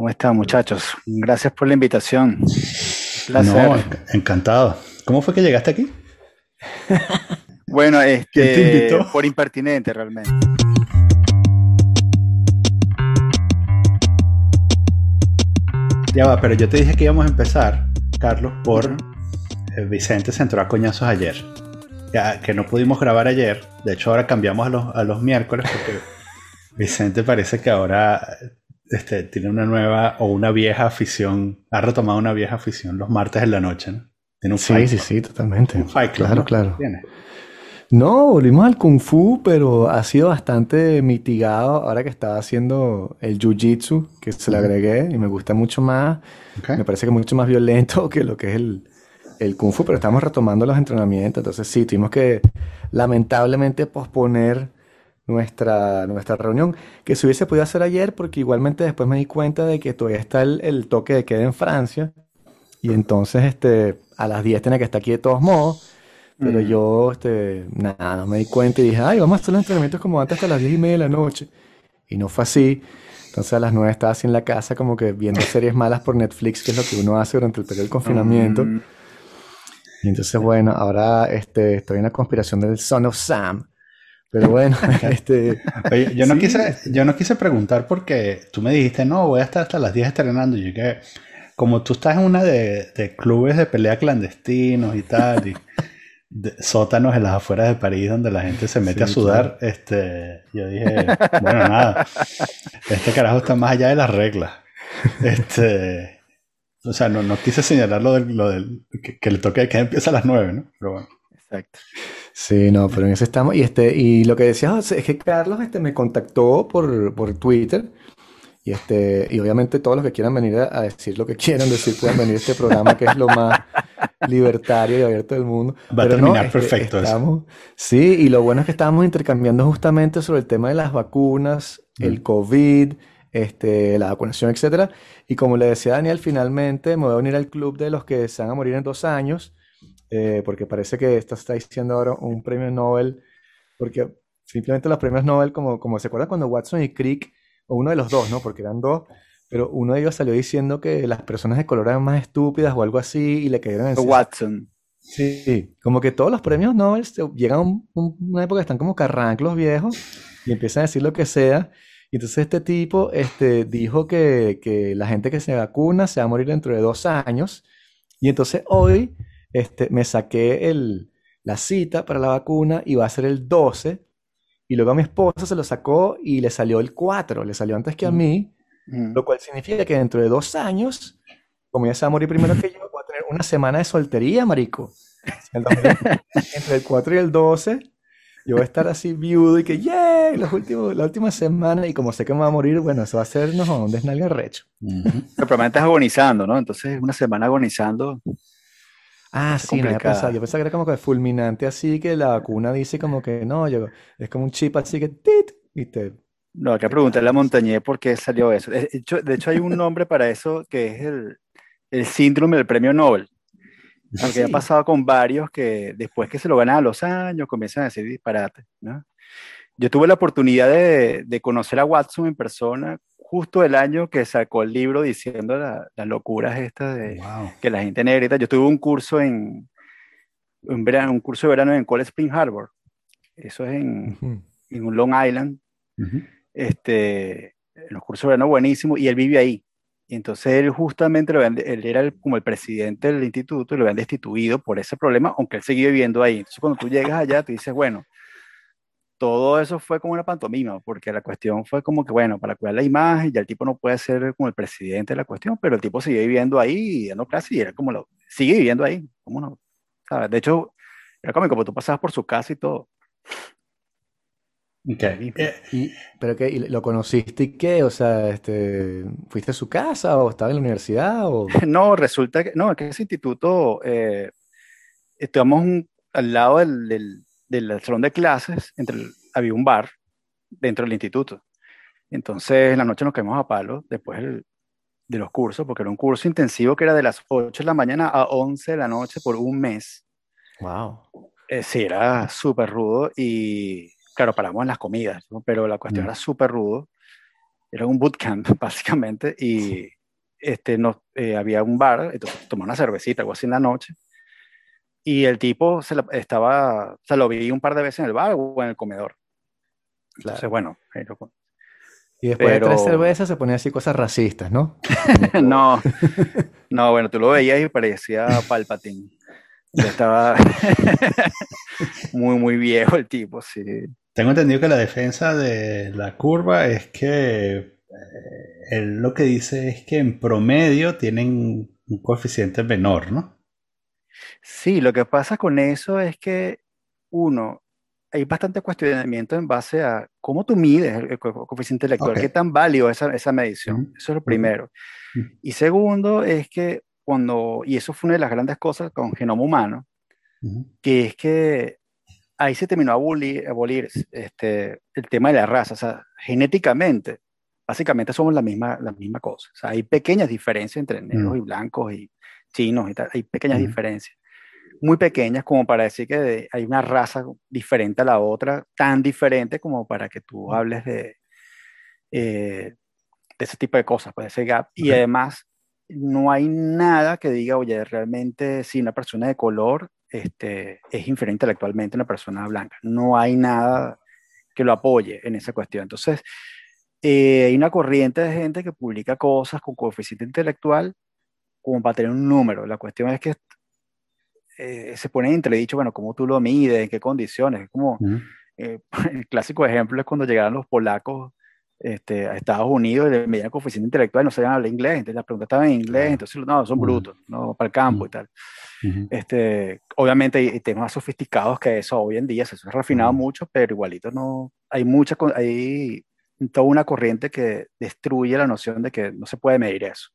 ¿Cómo están, muchachos? Gracias por la invitación. No, encantado. ¿Cómo fue que llegaste aquí? bueno, este, por impertinente realmente. Ya va, pero yo te dije que íbamos a empezar, Carlos, por eh, Vicente se entró a coñazos ayer. Ya, que no pudimos grabar ayer. De hecho, ahora cambiamos a los, a los miércoles porque Vicente parece que ahora este, tiene una nueva o una vieja afición, ha retomado una vieja afición los martes en la noche, ¿no? Tiene un sí, sí, sí, totalmente. Un fight club, claro, claro. No, volvimos al Kung Fu, pero ha sido bastante mitigado ahora que estaba haciendo el Jiu-Jitsu, que se le agregué y me gusta mucho más. Me parece que es mucho más violento que lo que es el, el Kung Fu, pero estamos retomando los entrenamientos. Entonces sí, tuvimos que lamentablemente posponer nuestra, nuestra reunión, que se hubiese podido hacer ayer, porque igualmente después me di cuenta de que todavía está el, toque de queda en Francia, y entonces este, a las 10 tenía que estar aquí de todos modos, pero mm. yo este, nada, no me di cuenta y dije, ay, vamos a hacer los entrenamientos como antes hasta las 10 y media de la noche, y no fue así. Entonces a las 9 estaba así en la casa como que viendo series malas por Netflix, que es lo que uno hace durante el periodo del confinamiento. Mm. Y entonces, bueno, ahora este, estoy en la conspiración del Son of Sam, pero bueno, este... Oye, yo no, quise, yo no quise preguntar porque tú me dijiste, no, voy a estar hasta las 10 estrenando. Y yo que, como tú estás en una de, clubes de pelea clandestinos y tal, y sótanos en las afueras de París donde la gente se mete a sudar, este, yo dije, bueno, nada, este carajo está más allá de las reglas. Este, o sea, no, no quise señalar lo del, lo del que, le toque que empieza a las 9, ¿no? Pero bueno. Exacto. Sí, no, pero en eso estamos. Y este, y lo que decías es que Carlos este, me contactó por, por Twitter. Y este, y obviamente todos los que quieran venir a, decir lo que quieran decir pueden venir a este programa que es lo más libertario y abierto del mundo. Va a terminar este, perfecto estamos, Sí, y lo bueno es que estábamos intercambiando justamente sobre el tema de las vacunas, el mm. COVID, este, la vacunación, etcétera. Y como le decía Daniel, finalmente me voy a unir al club de los que se van a morir en dos años. Eh, porque parece que esto está diciendo ahora un premio Nobel, porque simplemente los premios Nobel, como, como se acuerda cuando Watson y Crick, o uno de los dos, ¿no? Porque eran dos, pero uno de ellos salió diciendo que las personas de color eran más estúpidas o algo así y le cayeron en Watson. Sí, como que todos los premios Nobel llegan a una época que están como carranclos viejos y empiezan a decir lo que sea. Y entonces este tipo este, dijo que, que la gente que se vacuna se va a morir dentro de dos años. Y entonces hoy este, me saqué el, la cita para la vacuna y va a ser el 12. Y luego a mi esposa se lo sacó y le salió el 4, le salió antes que a mm. mí, mm. lo cual significa que dentro de dos años, como ella se va a morir primero que yo, voy a tener una semana de soltería, marico. Entre el 4 y el 12, yo voy a estar así viudo y que, ¡yay! Los últimos, la última semana, y como sé que me va a morir, bueno, eso va a ser no, un desnalga recho. Pero probablemente estás agonizando, ¿no? Entonces, una semana agonizando Ah, sí, no había pensado. Yo pensaba que era como que fulminante así, que la vacuna dice como que no, yo, es como un chip así que tit, ¿viste? No, hay que preguntarle a Montañé por qué salió eso. De hecho, de hecho hay un nombre para eso que es el, el síndrome del premio Nobel. Porque ha pasado con varios que después que se lo ganan a los años comienzan a decir disparates. ¿no? Yo tuve la oportunidad de, de, conocer a Watson en persona justo el año que sacó el libro diciendo las locuras estas de que la gente negrita. Yo tuve un curso en, un, verano, un curso de verano en Cold Spring Harbor. Eso es en, en un Long Island. este, en los cursos de verano buenísimo y él vive ahí. Y entonces él justamente, lo él era como el presidente del instituto y lo habían destituido por ese problema, aunque él seguía viviendo ahí. Entonces cuando tú llegas allá, tú dices, bueno, todo eso fue como una pantomima, porque la cuestión fue como que, bueno, para cuidar la imagen, ya el tipo no puede ser como el presidente de la cuestión, pero el tipo sigue viviendo ahí y dando clases y era como lo, sigue viviendo ahí, ¿cómo no? ¿Sabes? De hecho, era como como tú pasabas por su casa y todo. Okay. Eh, ¿Pero qué? ¿Lo conociste y qué? O sea, este, ¿fuiste a su casa o estaba en la universidad? O... no, resulta que, no, que ese instituto, eh, estamos al lado del del salón de clases, entre había un bar dentro del instituto. Entonces, en la noche nos quedamos a palo después de los cursos, porque era un curso intensivo que era de las 8 de la mañana a 11 de la noche por un mes. Wow. Eh, sí, era súper rudo y, claro, paramos en las comidas, pero la cuestión mm. era súper rudo. era un bootcamp básicamente, y este, no, eh, había un bar, entonces tomó una cervecita, algo así en la noche, y el tipo se estaba, se lo vi un par de veces en el bar o en el comedor. Entonces, bueno, y después de tres cervezas se ponía así cosas racistas, ¿no? no, no, bueno, tú lo veías y parecía Palpatine. estaba muy, muy viejo el tipo, sí. Tengo entendido que la defensa de la curva es que eh, él lo que dice es que en promedio tienen un coeficiente menor, ¿no? Sí, lo que pasa con eso es que, uno, hay bastante cuestionamiento en base a cómo tú mides el, coeficiente intelectual, qué tan válido es esa, esa medición. Eso es lo primero. Y segundo es que cuando, y eso fue una de las grandes cosas con genoma humano, que es que ahí se terminó a abolir, abolir este, el tema de la raza. O sea, genéticamente, básicamente somos la misma, la misma cosa. O sea, hay pequeñas diferencias entre negros y blancos y chinos y tal. Hay pequeñas diferencias. Muy pequeñas como para decir que hay una raza diferente a la otra, tan diferente como para que tú hables de, eh, de ese tipo de cosas, pues ese gap. Y además, no hay nada que diga, oye, realmente si una persona de color este, es inferior intelectualmente a una persona blanca. No hay nada que lo apoye en esa cuestión. Entonces, eh, hay una corriente de gente que publica cosas con coeficiente intelectual como para tener un número. La cuestión es que eh, se pone entredicho, bueno, cómo tú lo mides, en qué condiciones. Es como, eh, el clásico ejemplo es cuando llegaron los polacos este, a Estados Unidos y le medían coeficiente intelectual y no sabían hablar inglés, entonces las preguntas estaban en inglés, entonces no, son brutos, no, para el campo y tal. este, obviamente hay temas más sofisticados que eso hoy en día, se ha refinado mucho, pero igualito no, hay mucha, hay toda una corriente que destruye la noción de que no se puede medir eso.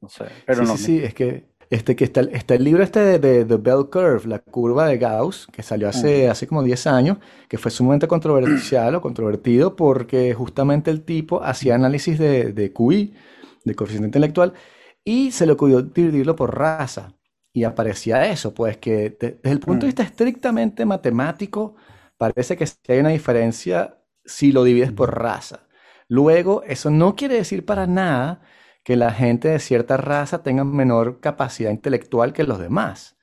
No sé, pero sí, no. Sí, sí, es que este, que está, está el libro este de, The Bell Curve, la curva de Gauss, que salió hace, hace como 10 años, que fue sumamente controversial o controvertido porque justamente el tipo hacía análisis de, de QI, de coeficiente intelectual, y se le ocurrió dividirlo por raza. Y aparecía eso, pues que desde el punto de vista estrictamente matemático, parece que hay una diferencia si lo divides por raza. Luego, eso no quiere decir para nada que la gente de cierta raza tenga menor capacidad intelectual que los demás.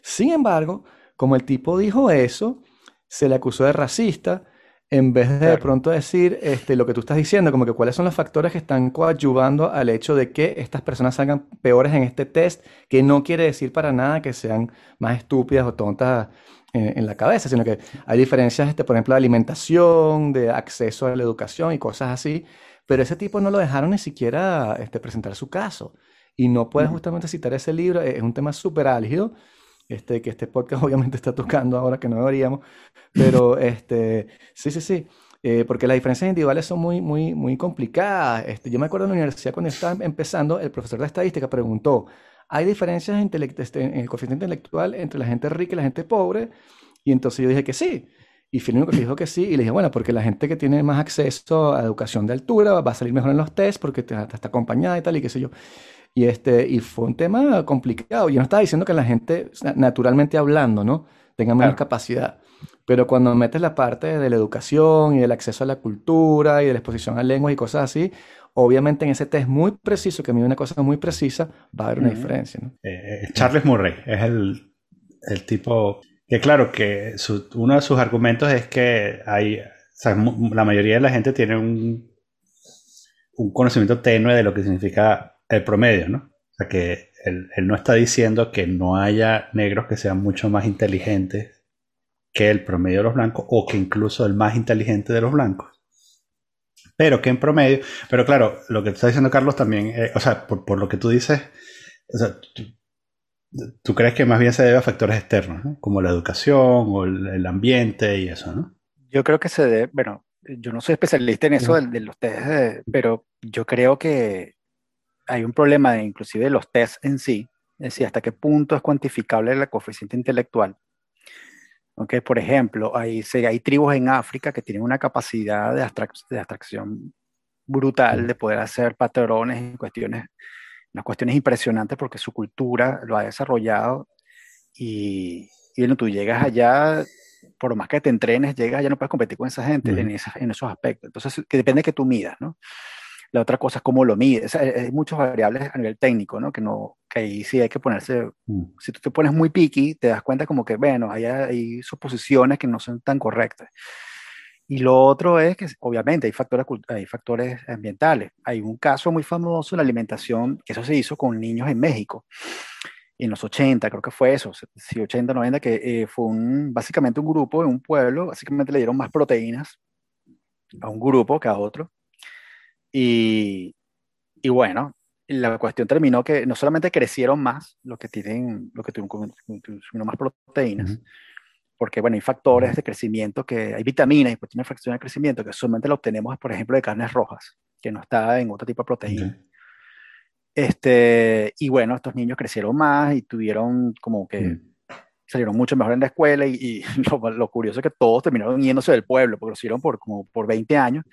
Sin embargo, como el tipo dijo eso, se le acusó de racista en vez de de pronto decir este, lo que tú estás diciendo, como que cuáles son los factores que están coadyuvando al hecho de que estas personas salgan peores en este test, que no quiere decir para nada que sean más estúpidas o tontas en, la cabeza, sino que hay diferencias, este, por ejemplo, de alimentación, de acceso a la educación y cosas así, pero ese tipo no lo dejaron ni siquiera este, presentar su caso. Y no puede justamente citar ese libro, es un tema súper álgido, este, que este podcast obviamente está tocando ahora que no deberíamos, pero este, sí, sí, sí, eh, porque las diferencias individuales son muy, muy, muy complicadas. Este, yo me acuerdo en la universidad cuando estaba empezando, el profesor de estadística preguntó, ¿hay diferencias este, en el coeficiente intelectual entre la gente rica y la gente pobre? Y entonces yo dije que sí. Y que dijo que sí. Y le dije, bueno, porque la gente que tiene más acceso a educación de altura va a salir mejor en los test porque está, acompañada y tal, y qué sé yo. Y, este, y fue un tema complicado. Yo no estaba diciendo que la gente, naturalmente hablando, ¿no? Tenga menos capacidad. Pero cuando metes la parte de la educación y del acceso a la cultura y de la exposición a lenguas y cosas así, obviamente en ese test muy preciso, que mide una cosa muy precisa, va a haber una diferencia. ¿no? Eh, eh, Charles Murray es el, el tipo que claro, que uno de sus argumentos es que hay, la mayoría de la gente tiene un, un conocimiento tenue de lo que significa el promedio, ¿no? O sea, que él, no está diciendo que no haya negros que sean mucho más inteligentes que el promedio de los blancos o que incluso el más inteligente de los blancos. Pero que en promedio, pero claro, lo que está diciendo Carlos también, eh, o sea, por, por, lo que tú dices, o sea, ¿Tú crees que más bien se debe a factores externos, como la educación o el, ambiente y eso, no? Yo creo que se debe, bueno, yo no soy especialista en eso de, los test, pero yo creo que hay un problema de, inclusive de los test en sí, es decir, hasta qué punto es cuantificable la coeficiente intelectual. Okay, por ejemplo, hay, hay tribus en África que tienen una capacidad de, de abstracción brutal de poder hacer patrones y cuestiones unas cuestiones impresionantes porque su cultura lo ha desarrollado y, y bueno, tú llegas allá por más que te entrenes, llegas, ya no puedes competir con esa gente en, en, esos aspectos. Entonces, que depende de que tú midas, ¿no? La otra cosa es cómo lo mides. hay muchas variables a nivel técnico, ¿no? Que, no, que ahí sí hay que ponerse, mm. si tú te pones muy picky, te das cuenta como que, bueno, hay, hay suposiciones que no son tan correctas. Y lo otro es que, obviamente, hay factores, hay factores ambientales. Hay un caso muy famoso de la alimentación, que eso se hizo con niños en México, en los 80, creo que fue eso, sí, 80, 90, que eh, fue un, básicamente un grupo en un pueblo, básicamente le dieron más proteínas a un grupo que a otro. Y, y bueno, la cuestión terminó que no solamente crecieron más, los que tienen, los que tuvieron más proteínas, porque bueno, hay factores de crecimiento que hay vitaminas y proteínas de fracción de crecimiento que solamente lo obtenemos, por ejemplo, de carnes rojas, que no está en otro tipo de proteína. Este, y bueno, estos niños crecieron más y tuvieron como que mm. salieron mucho mejor en la escuela y, lo, curioso es que todos terminaron yéndose del pueblo, porque lo hicieron por como por 20 años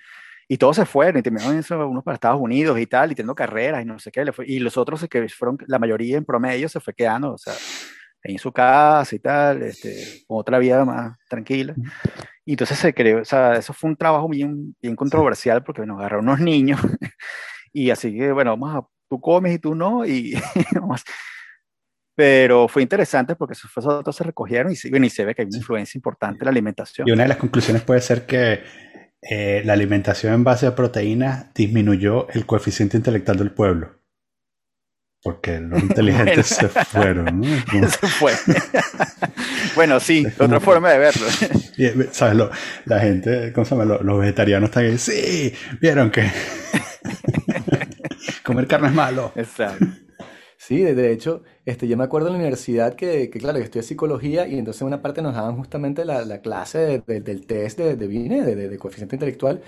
y todos se fueron y terminaron eso, unos para Estados Unidos y tal, y teniendo carreras y no sé qué, y los otros que fueron, la mayoría en promedio se fue quedando, o sea, en su casa y tal, este, con otra vida más tranquila. Y entonces se creó, o sea, eso fue un trabajo bien, bien controversial porque nos agarraron unos niños y así que, bueno, vamos a, tú comes y tú no, y Pero fue interesante porque esos otros se recogieron y, y se ve que hay una influencia importante en la alimentación. Y una de las conclusiones puede ser que eh, la alimentación en base a proteínas disminuyó el coeficiente intelectual del pueblo. Porque los inteligentes se fueron. ¿no? Se fue. bueno, sí, otra forma de verlo. Eh, ¿Sabes? la gente, ¿cómo se llama? Los, vegetarianos están ahí. Sí, vieron que comer carne es malo. Exacto. Sí, de hecho, este, yo me acuerdo en la universidad que, que claro, que estudié psicología y entonces en una parte nos daban justamente la, la clase del test de, de BINE, de, de, coeficiente intelectual,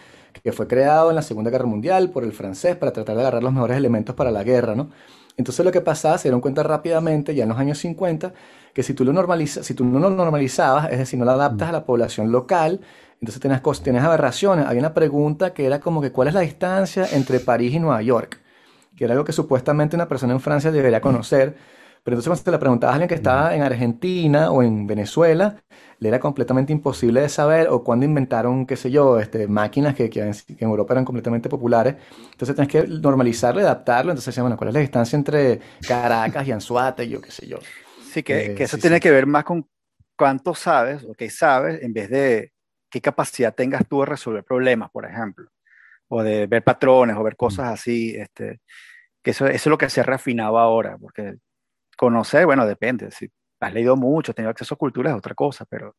que fue creado en la Segunda Guerra Mundial por el francés para tratar de agarrar los mejores elementos para la guerra, ¿no? Entonces lo que pasaba, se dieron cuenta rápidamente, ya en los años 50, que si tú lo normalizas, si tú no lo normalizabas, es decir, no lo adaptas a la población local, entonces tienes, tienes aberraciones. Había una pregunta que era como que ¿cuál es la distancia entre París y Nueva York? Que era algo que supuestamente una persona en Francia debería conocer. Pero entonces cuando te la preguntabas a alguien que estaba en Argentina o en Venezuela, le era completamente imposible de saber, o cuando inventaron, qué sé yo, este, máquinas que, que, en, Europa eran completamente populares. Entonces tienes que normalizarlo, adaptarlo. Entonces decían, bueno, ¿cuál es la distancia entre Caracas y Anzuate? Yo qué sé yo. Sí, que, eh, que eso tiene que ver más con cuánto sabes o qué sabes en vez de qué capacidad tengas tú de resolver problemas, por ejemplo, o de ver patrones o ver cosas así. Este, que eso, eso es lo que se ha refinado ahora, porque conocer, bueno, depende. Si has leído mucho, has tenido acceso a cultura es otra cosa, pero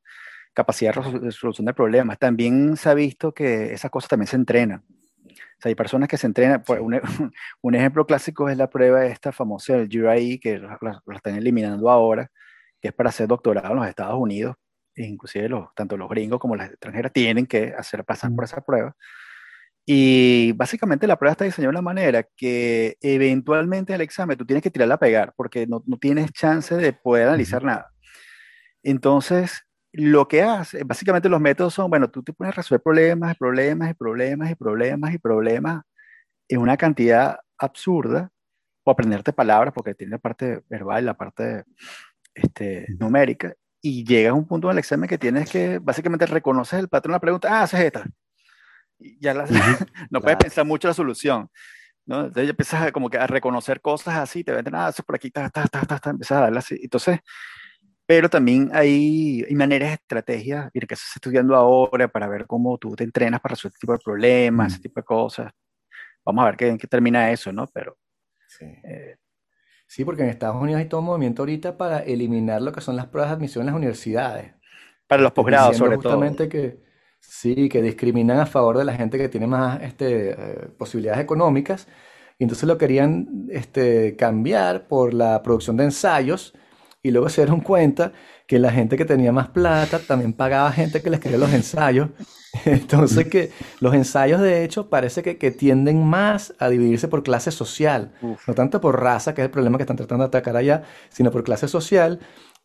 capacidad de resolución de problemas. También se ha visto que esas cosas también se entrenan. O sea, hay personas que se entrenan. Un, un, ejemplo clásico es la prueba esta famosa del GRE, que la, están eliminando ahora, que es para hacer doctorado en los Estados Unidos. E inclusive los, tanto los gringos como las extranjeras tienen que hacer pasar por esa prueba. Y básicamente la prueba está diseñada de una manera que eventualmente el examen tú tienes que tirarla a pegar porque no, no tienes chance de poder analizar nada. Entonces, lo que hace, básicamente los métodos son, bueno, tú te pones a resolver problemas, problemas, y problemas, y problemas, y problemas en una cantidad absurda, o aprenderte palabras, porque tiene la parte verbal y la parte este, numérica, y llegas a un punto en el examen que tienes que, básicamente, reconoces el patrón de la pregunta, ah, haces esta, ya no puedes pensar mucho la solución. ¿no? Entonces ya empiezas a, como que a reconocer cosas así, te venden, ah, eso por aquí, ta, ta, ta, ta, empiezas a darle así. Entonces, pero también hay, hay maneras, estrategias, y que estás estudiando ahora para ver cómo tú te entrenas para resolver este tipo de problemas, ese tipo de cosas. Vamos a ver qué, en qué termina eso, ¿no? Pero... Sí. Eh, sí, porque en Estados Unidos hay todo un movimiento ahorita para eliminar lo que son las pruebas de admisión en las universidades. Para los posgrados, sobre justamente todo. que Sí, que discriminan a favor de la gente que tiene más este, eh, posibilidades económicas. Y entonces lo querían este, cambiar por la producción de ensayos. Y luego se dieron cuenta que la gente que tenía más plata también pagaba gente que les quería los ensayos. Entonces que los ensayos de hecho parece que, que tienden más a dividirse por clase social. No tanto por raza, que es el problema que están tratando de atacar allá, sino por clase social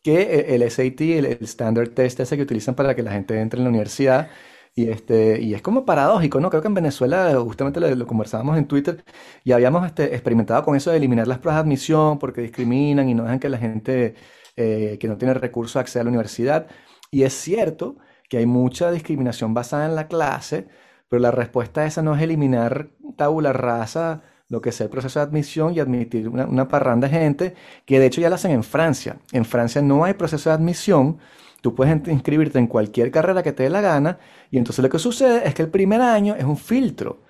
que eh, el SAT, el, el Standard Test ese que utilizan para que la gente entre en la universidad, y, este, y es como paradójico, ¿no? Creo que en Venezuela, justamente lo, conversábamos en Twitter, y habíamos este, experimentado con eso de eliminar las pruebas de admisión porque discriminan y no dejan que la gente eh, que no tiene recursos acceda a la universidad. Y es cierto que hay mucha discriminación basada en la clase, pero la respuesta a esa no es eliminar tabula rasa lo que es el proceso de admisión y admitir una, parranda de gente, que de hecho ya lo hacen en Francia. En Francia no hay proceso de admisión, tú puedes inscribirte en cualquier carrera que te dé la gana, y entonces lo que sucede es que el primer año es un filtro.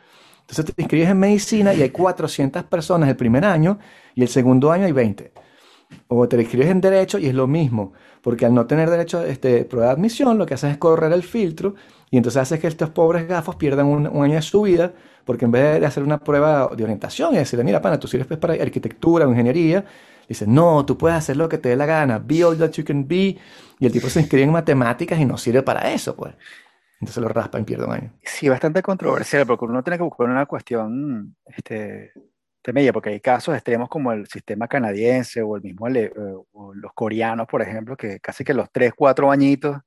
Entonces te inscribes en medicina y hay 400 personas el primer año, y el segundo año hay 20. O te inscribes en derecho y es lo mismo, porque al no tener derecho a este, prueba de admisión, lo que haces es correr el filtro, y entonces haces que estos pobres gafos pierdan un año de su vida porque en vez de hacer una prueba de orientación y decirle, mira, pana, tú sirves pues para arquitectura o ingeniería, dice, no, tú puedes hacer lo que te dé la gana, be all that you can be, y el tipo se inscribe en matemáticas y no sirve para eso, pues. Entonces lo raspa y pierde un año. Sí, bastante controversial, porque uno tiene que buscar una cuestión este, media, porque hay casos extremos como el sistema canadiense o el mismo eh, o los coreanos, por ejemplo, que casi que los 3, 4 añitos,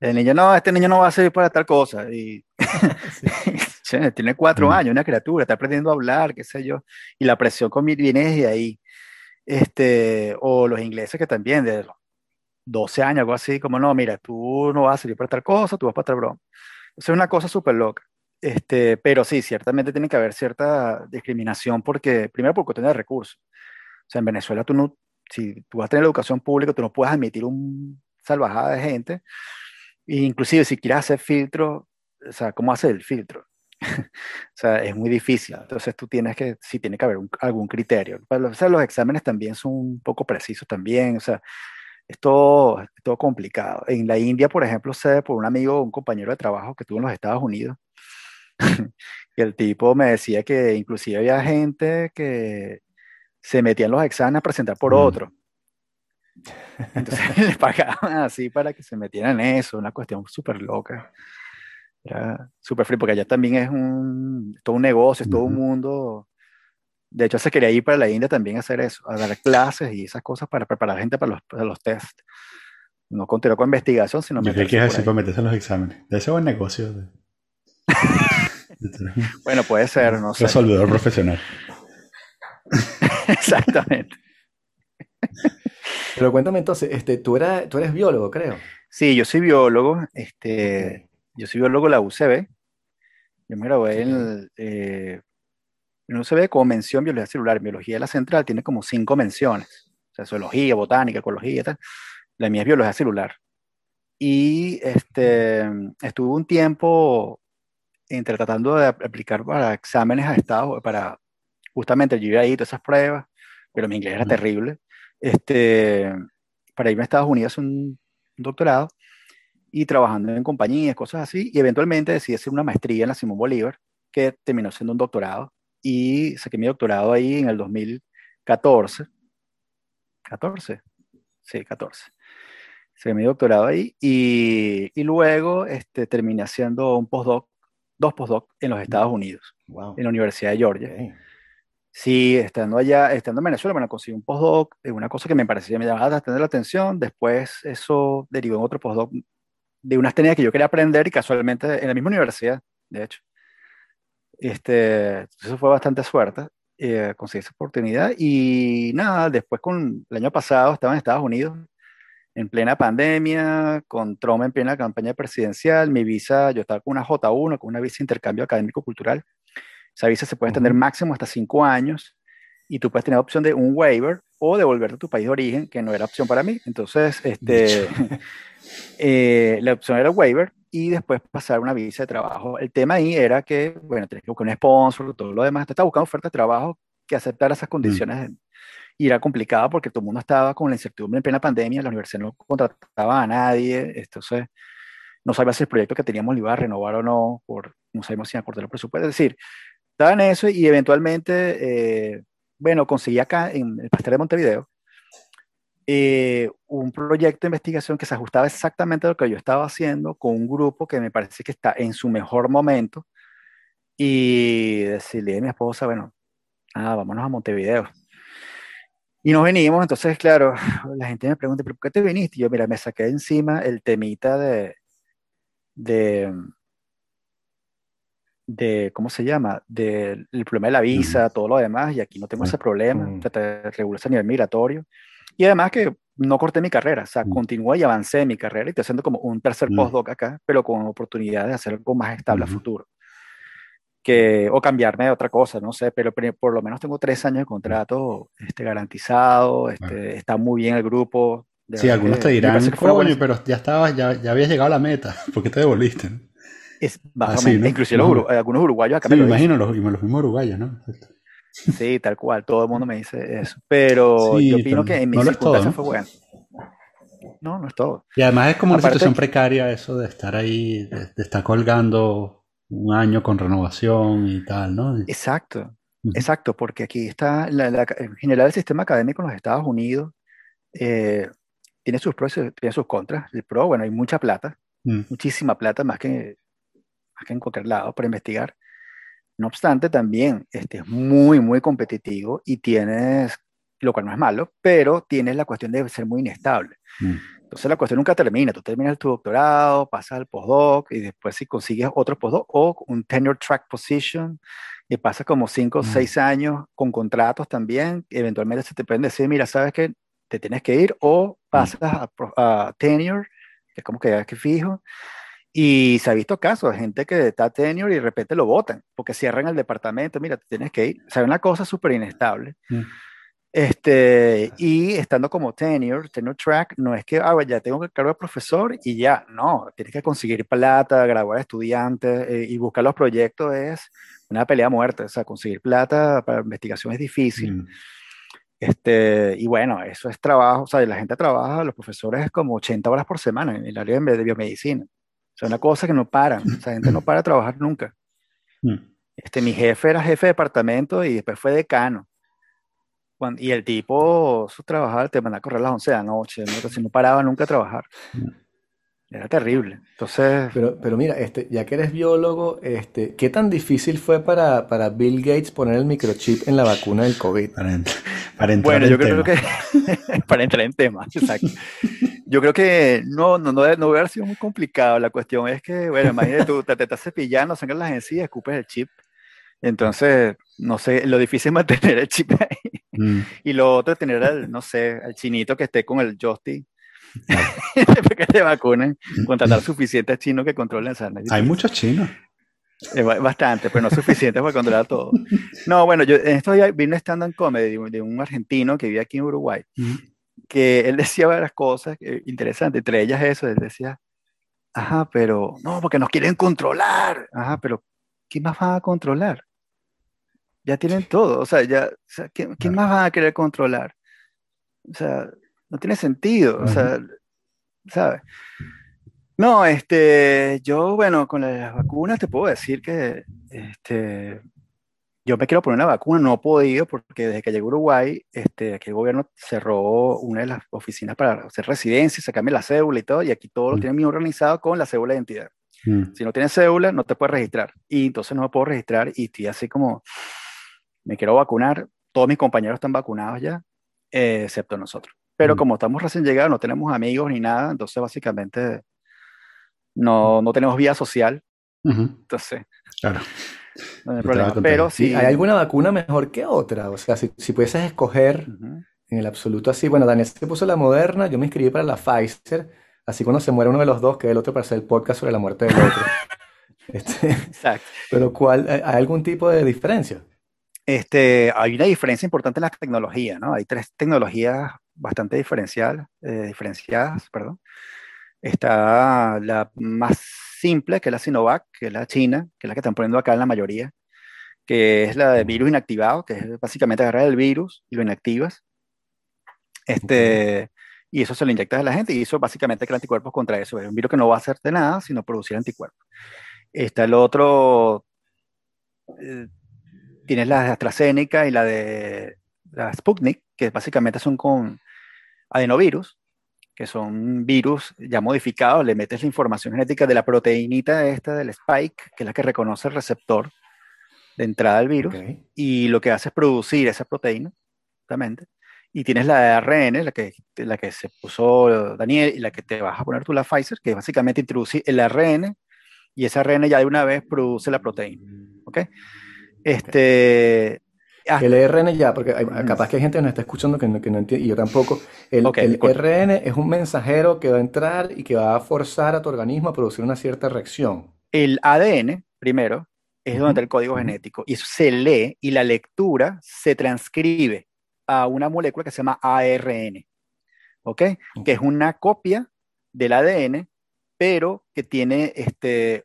el niño, no, este niño no va a servir para tal cosa. Y tiene cuatro mm. años, una criatura, está aprendiendo a hablar, qué sé yo, y la presión con viene de ahí. Este, o los ingleses que también, de los 12 años, algo así, como no, mira, tú no vas a servir para tal cosa, tú vas para tal broma. es una cosa súper loca. Este, pero sí, ciertamente tiene que haber cierta discriminación porque, primero, por cuestión de recursos. O sea, en Venezuela tú no, si tú vas a tener educación pública, tú no puedes admitir un salvajada de gente. E inclusive si quieres hacer filtro, o sea, ¿cómo hacer el filtro? o sea, es muy difícil. Entonces tú tienes que, sí tiene que haber algún criterio. O sea, los exámenes también son un poco precisos también. O sea, es todo, es todo complicado. En la India, por ejemplo, sé por un amigo, un compañero de trabajo que tuvo en los Estados Unidos, que el tipo me decía que inclusive había gente que se metía en los exámenes a presentar por mm. otro. Entonces les pagaban así para que se metieran en eso, una cuestión súper loca. Era súper frío, porque allá también es un, todo un negocio, es todo un mundo. De hecho, se quería ir para la India también a hacer eso, a dar clases y esas cosas para preparar gente para los, para los test. No continuó con investigación, sino ¿Qué quieres decir para meterse en los exámenes? De ese buen negocio. bueno, puede ser, no sé. Resolvedor profesional. Exactamente. Pero cuéntame entonces, este, tú, eras, tú eres biólogo, creo. Sí, yo soy biólogo. Este, yo soy biólogo de la UCB. Yo me gradué en, eh, en UCB como mención biología celular. Biología de la central tiene como cinco menciones. O sea, zoología, botánica, ecología tal. La mía es biología celular. Y este, estuve un tiempo entre tratando de aplicar para exámenes a Estados, para justamente yo iba ahí todas esas pruebas, pero mi inglés era terrible. Este, para irme a Estados Unidos un, un doctorado y trabajando en compañías, cosas así, y eventualmente decidí hacer una maestría en la Simón Bolívar, que terminó siendo un doctorado, y saqué mi doctorado ahí en el 2014. ¿14? Sí, 14. Saqué mi doctorado ahí, y, y luego este, terminé haciendo un postdoc, dos postdoc en los Estados Unidos, en la Universidad de Georgia. Sí, estando allá, estando en Venezuela, bueno, conseguí un postdoc, una cosa que me parecía, me llamaba bastante la atención, después eso derivó en otro postdoc de unas técnicas que yo quería aprender y casualmente en la misma universidad, de hecho. Este, eso fue bastante suerte, eh, conseguí esa oportunidad y nada, después con el año pasado estaba en Estados Unidos en plena pandemia, con Trump en plena campaña presidencial, mi visa, yo estaba con una J1, con una visa de intercambio académico-cultural, esa visa se puede extender máximo hasta cinco años y tú puedes tener opción de un waiver o devolverte a tu país de origen, que no era opción para mí. Entonces, este, eh, la opción era waiver y después pasar una visa de trabajo. El tema ahí era que, bueno, tenés que buscar un sponsor, todo lo demás. Te estaba buscando oferta de trabajo que aceptara esas condiciones. Mm. Y era complicado porque todo el mundo estaba con la incertidumbre en plena pandemia, la universidad no contrataba a nadie, entonces no sabía si el proyecto que teníamos lo iba a renovar o no, por, no sabíamos si acordar el presupuesto. Es decir, estaba en eso y eventualmente, eh, bueno, conseguí acá en el Pastel de Montevideo eh, un proyecto de investigación que se ajustaba exactamente a lo que yo estaba haciendo con un grupo que me parece que está en su mejor momento y decirle a mi esposa, bueno, nada, vámonos a Montevideo. Y nos venimos, entonces, claro, la gente me pregunta, ¿pero por qué te viniste? Yo, mira, me saqué encima el temita de, de, de ¿cómo se llama? Del problema de la visa, todo lo demás, y aquí no tengo ese problema, te regula a nivel migratorio. Y además que no corté mi carrera, o sea, mm. continué y avancé mi carrera y estoy haciendo como un tercer mm. postdoc acá, pero con oportunidad de hacer algo más estable a futuro. Que, o cambiarme de otra cosa, no sé, pero por lo menos tengo tres años de contrato este, garantizado, este, está muy bien el grupo. Sí, algunos te dirán, coño, pero ya estabas, ya, ya habías llegado a la meta, ¿por qué te devolviste? Es, Inclusive algunos uruguayos acá sí, me, imagino, los, los mismos uruguayos, ¿no? Sí, tal cual, todo el mundo me dice eso. Pero yo opino que en mi no fue bueno. No, no es todo. Y además es como una situación precaria eso de estar ahí, de, estar colgando un año con renovación y tal, ¿no? Exacto, exacto, porque aquí está, en general el sistema académico en los Estados Unidos eh, tiene sus pros y tiene sus contras. El pro, bueno, hay mucha plata, mm. muchísima plata, más que, que en cualquier lado para investigar. No obstante, también este, es muy, muy competitivo y tienes, lo cual no es malo, pero tienes la cuestión de ser muy inestable. Mm. Entonces la cuestión nunca termina. Tú terminas tu doctorado, pasas al postdoc y después si consigues otro postdoc o un tenure track position y pasas como 5 o 6 años con contratos también, eventualmente se te pueden decir, mira, sabes que te tienes que ir o pasas a, a tenure, que es como que ya que fijo, y se ha visto casos de gente que está tenure y de repente lo votan porque cierran el departamento. Mira, tienes que ir. O sea, una cosa súper inestable. Mm. Este, y estando como tenure, tenure track, no es que, ah, ya tengo que cargo de profesor y ya, no, tienes que conseguir plata, graduar estudiantes eh, y buscar los proyectos es una pelea muerta, o sea, conseguir plata para investigación es difícil. Mm. Este, y bueno, eso es trabajo, o sea, la gente trabaja, los profesores como 80 horas por semana en el área de biomedicina. O sea, una cosa que no para. Esa gente no para de trabajar nunca. Mm. Este, mi jefe era jefe de departamento y después fue decano. y el tipo, su trabajaba, te mandaba a correr a las 11 de la noche, ¿no? no paraba nunca a trabajar. Era terrible. Entonces. Pero, pero mira, este, ya que eres biólogo, este, ¿qué tan difícil fue para, para Bill Gates poner el microchip en la vacuna del COVID? Para, para entrar bueno, yo creo que. para entrar en tema, exacto. Yo creo que no, no, no, no hubiera sido muy complicado. La cuestión es que, bueno, imagínate tú, te, te estás cepillando, sangras las encías, escupes el chip. Entonces, no sé, lo difícil es mantener el chip ahí. Mm. Y lo otro es tener al, no sé, al chinito que esté con el joystick que te vacunen, contratar suficientes chinos que controlen esa Hay muchos chinos. bastante, pero no suficientes para controlar todo. No, bueno, yo en esto ya vi un stand-up comedy de un argentino que vive aquí en Uruguay, que él decía varias cosas interesantes, entre ellas eso, él decía, ajá, pero no, porque nos quieren controlar, ajá, pero ¿qué más van a controlar? Ya tienen todo, o sea, ya, o ¿qué, más van a querer controlar? O sea, no tiene sentido, o sea, ¿sabes? No, este, yo, bueno, con las vacunas te puedo decir que, este, yo me quiero poner una vacuna, no he podido porque desde que llegué a Uruguay, este, aquí el gobierno cerró una de las oficinas para hacer residencia, sacarme la cédula y todo, y aquí todo lo mm. tienen bien organizado con la cédula de identidad. Mm. Si no tienes cédula, no te puedes registrar. Y entonces no me puedo registrar y estoy así como, me quiero vacunar, todos mis compañeros están vacunados ya, eh, excepto nosotros. Pero mm. como estamos recién llegados, no tenemos amigos ni nada, entonces básicamente no, no tenemos vida social. Entonces, claro. no hay problema. Pero si ¿Hay alguna vacuna mejor que otra? O sea, si, si pudieses escoger en el absoluto así, bueno, Daniel se puso la moderna, yo me inscribí para la Pfizer, así cuando se muere uno de los dos, que el otro para hacer el podcast sobre la muerte del otro. Este, Exacto. Pero ¿cuál, ¿hay algún tipo de diferencia? Este, hay una diferencia importante en la tecnología, ¿no? Hay tres tecnologías bastante diferencial, eh, diferenciadas, perdón. Está la más simple, que es la Sinovac, que es la china, que es la que están poniendo acá en la mayoría, que es la de virus inactivado, que es básicamente agarrar el virus y lo inactivas. Este, Y eso se lo inyectas a la gente y eso básicamente crea anticuerpos contra eso. Es un virus que no va a hacerte nada, sino producir anticuerpos. Está el otro, eh, tienes la de AstraZeneca y la de la Sputnik, que básicamente son con adenovirus, que son virus ya modificados, le metes la información genética de la proteinita esta del spike, que es la que reconoce el receptor de entrada del virus, y lo que hace es producir esa proteína, justamente. Y tienes la de ARN, la que, la que se puso Daniel, y la que te vas a poner tú la Pfizer, que básicamente introduce el ARN, y ese ARN ya de una vez produce la proteína. ¿Ok? Este. El ERN ya, porque capaz que hay gente que nos está escuchando que no, entiende, y yo tampoco. El, el ERN es un mensajero que va a entrar y que va a forzar a tu organismo a producir una cierta reacción. El ADN, primero, es donde está el código genético, y eso se lee y la lectura se transcribe a una molécula que se llama ARN, ¿ok? Que es una copia del ADN, pero que tiene este,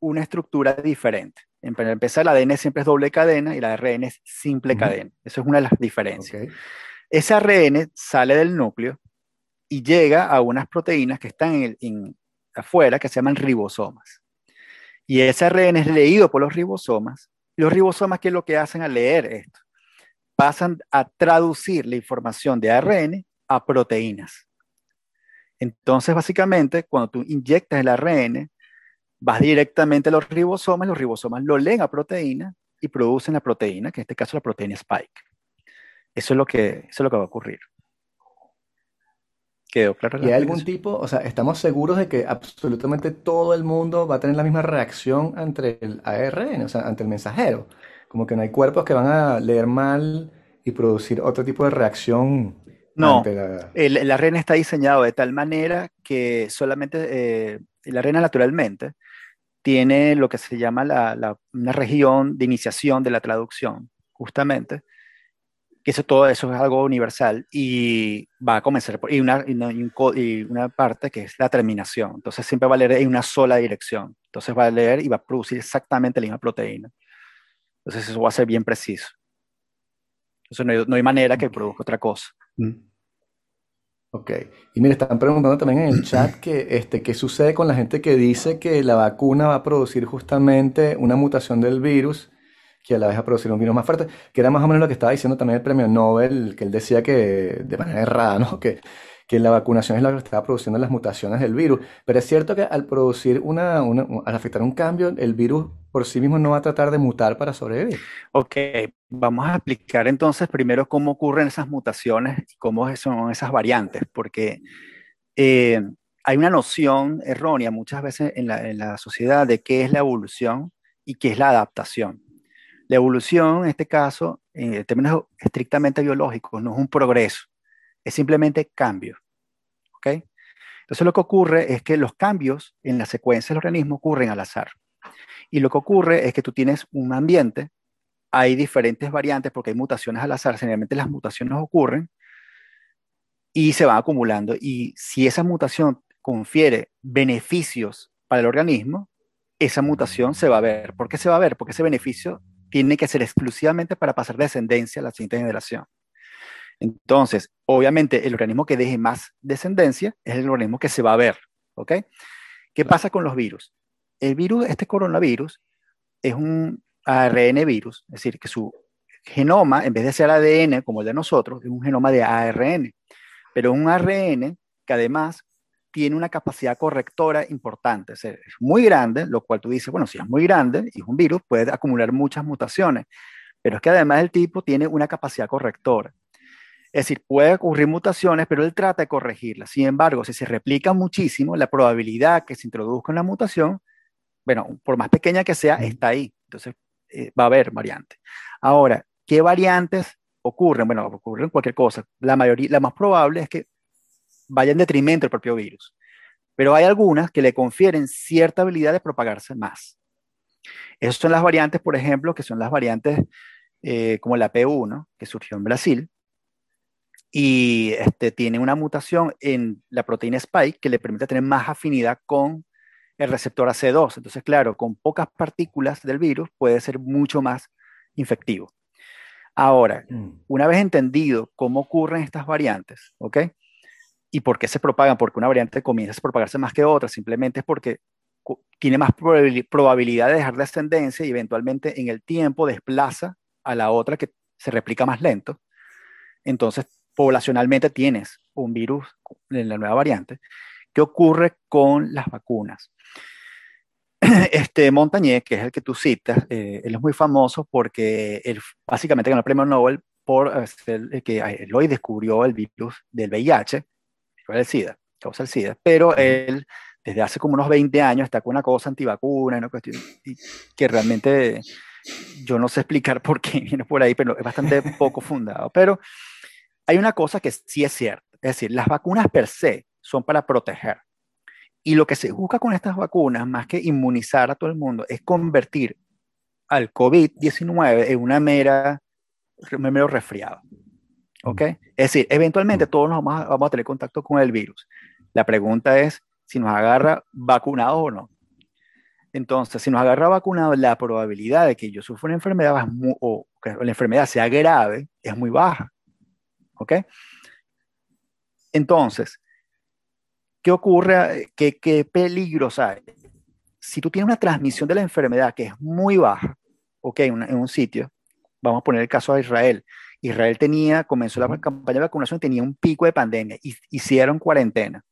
una estructura diferente. Para empezar, el ADN siempre es doble cadena y el ARN es simple cadena. Eso es una de las diferencias. Ese ARN sale del núcleo y llega a unas proteínas que están en afuera que se llaman ribosomas. Y ese ARN es leído por los ribosomas. Los ribosomas, ¿qué es lo que hacen al leer esto? Pasan a traducir la información de ARN a proteínas. Entonces, básicamente, cuando tú inyectas el ARN, vas directamente a los ribosomas, los ribosomas lo leen a proteína y producen la proteína, que en este caso es la proteína spike. Eso es lo que, eso es lo que va a ocurrir. ¿Quedó claro? ¿Y hay algún tipo, o sea, estamos seguros de que absolutamente todo el mundo va a tener la misma reacción ante el ARN, o sea, ante el mensajero? Como que no hay cuerpos que van a leer mal y producir otro tipo de reacción. No, el, ARN está diseñado de tal manera que solamente eh, el ARN naturalmente tiene lo que se llama una región de iniciación de la traducción, justamente, que eso todo eso es algo universal y va a comenzar por, y una, y una parte que es la terminación. Entonces siempre va a leer en una sola dirección. Entonces va a leer y va a producir exactamente la misma proteína. Entonces eso va a ser bien preciso. Entonces no hay, no hay manera que produzca otra cosa. Mm. Ok. Y mire, están preguntando también en el chat que, este, qué sucede con la gente que dice que la vacuna va a producir justamente una mutación del virus que a la vez va a producir un virus más fuerte, que era más o menos lo que estaba diciendo también el premio Nobel, que él decía que de manera errada, ¿no? Que, que la vacunación es la que estaba produciendo las mutaciones del virus. Pero es cierto que al producir una, al afectar un cambio, el virus por sí mismo no va a tratar de mutar para sobrevivir. Ok, vamos a explicar entonces primero cómo ocurren esas mutaciones y cómo son esas variantes, porque eh, hay una noción errónea muchas veces en la, en la sociedad de qué es la evolución y qué es la adaptación. La evolución, en este caso, en términos estrictamente biológicos, no es un progreso, es simplemente cambio. ¿Ok? Entonces lo que ocurre es que los cambios en la secuencia del organismo ocurren al azar. Y lo que ocurre es que tú tienes un ambiente, hay diferentes variantes porque hay mutaciones al azar, generalmente las mutaciones ocurren y se van acumulando. Y si esa mutación confiere beneficios para el organismo, esa mutación se va a ver. ¿Por qué se va a ver? Porque ese beneficio tiene que ser exclusivamente para pasar descendencia a la siguiente generación. Entonces, obviamente, el organismo que deje más descendencia es el organismo que se va a ver, ¿ok? ¿Qué pasa con los virus? El virus, este coronavirus, es un ARN virus, es decir, que su genoma, en vez de ser ADN como el de nosotros, es un genoma de ARN, pero un ARN que además tiene una capacidad correctora importante. Es, muy grande, lo cual tú dices, bueno, si es muy grande y es un virus, puede acumular muchas mutaciones, pero es que además el tipo tiene una capacidad correctora. Es decir, puede ocurrir mutaciones, pero él trata de corregirlas. Sin embargo, si se replica muchísimo, la probabilidad que se introduzca una mutación, bueno, por más pequeña que sea, está ahí. Entonces, eh, va a haber variantes. Ahora, ¿qué variantes ocurren? Bueno, ocurren cualquier cosa. La mayoría, la más probable es que vaya en detrimento del propio virus. Pero hay algunas que le confieren cierta habilidad de propagarse más. Esas son las variantes, por ejemplo, que son las variantes eh, como la P1, que surgió en Brasil, y este, tiene una mutación en la proteína spike que le permite tener más afinidad con el receptor AC2. Entonces, claro, con pocas partículas del virus puede ser mucho más infectivo. Ahora, mm. una vez entendido cómo ocurren estas variantes, ¿ok? ¿Y por qué se propagan? Porque una variante comienza a propagarse más que otra, simplemente es porque tiene más probabilidad de dejar descendencia y eventualmente en el tiempo desplaza a la otra que se replica más lento. Entonces, poblacionalmente tienes un virus en la nueva variante. ¿Qué ocurre con las vacunas? Este Montañé, que es el que tú citas, eh, él es muy famoso porque él básicamente ganó el premio Nobel por ser que él hoy descubrió el virus del VIH, el SIDA, causa el SIDA, pero él desde hace como unos 20 años está con una cosa antivacuna, una cuestión que realmente Yo no sé explicar por qué viene por ahí, pero es bastante poco fundado. Pero hay una cosa que sí es cierta, es decir, las vacunas per se son para proteger. Y lo que se busca con estas vacunas, más que inmunizar a todo el mundo, es convertir al COVID-19 en una mera, un mero resfriado. ¿Ok? Es decir, eventualmente todos nos vamos a, vamos a tener contacto con el virus. La pregunta es si nos agarra vacunados o no. Entonces, si nos agarra vacunados, la probabilidad de que yo sufra una enfermedad o que la enfermedad sea grave es muy baja. ¿Ok? Entonces, ¿qué ocurre? ¿Qué, qué peligros hay? Si tú tienes una transmisión de la enfermedad que es muy baja, ok, en un sitio, vamos a poner el caso de Israel. Israel tenía, comenzó la campaña de vacunación, tenía un pico de pandemia, y hicieron cuarentena,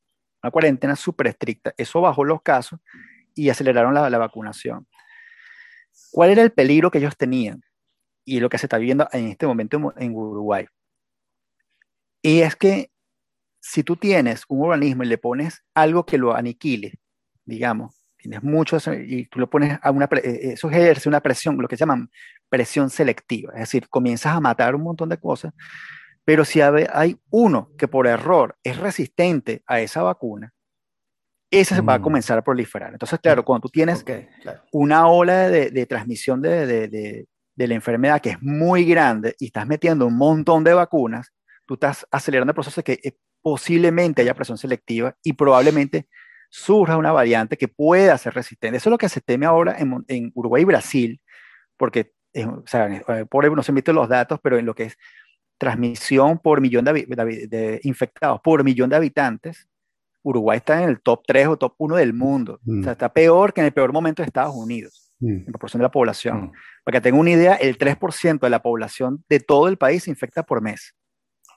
una cuarentena súper estricta. Eso bajó los casos y aceleraron la, la, vacunación. ¿Cuál era el peligro que ellos tenían? Y lo que se está viendo en este momento en Uruguay. Y es que si tú tienes un organismo y le pones algo que lo aniquile, digamos, tienes muchos y tú le pones a una, eh, eh, eso ejerce una presión, lo que llaman presión selectiva, es decir, comienzas a matar un montón de cosas, pero si hay uno que por error es resistente a esa vacuna, ese se va a mm. comenzar a proliferar. Entonces, claro, cuando tú tienes una ola de, transmisión de, de, la enfermedad que es muy grande y estás metiendo un montón de vacunas, tú estás acelerando el proceso de que eh, posiblemente haya presión selectiva y probablemente surja una variante que pueda ser resistente. Eso es lo que se teme ahora en, Uruguay y Brasil, porque, o sea, eh, por no se emiten los datos, pero en lo que es transmisión por millón de, infectados por millón de habitantes, Uruguay está en el top 3 o top 1 del mundo. O sea, mm. está peor que en el peor momento de Estados Unidos, mm. en proporción de la población. Mm. Para que tenga una idea, el 3% de la población de todo el país se infecta por mes.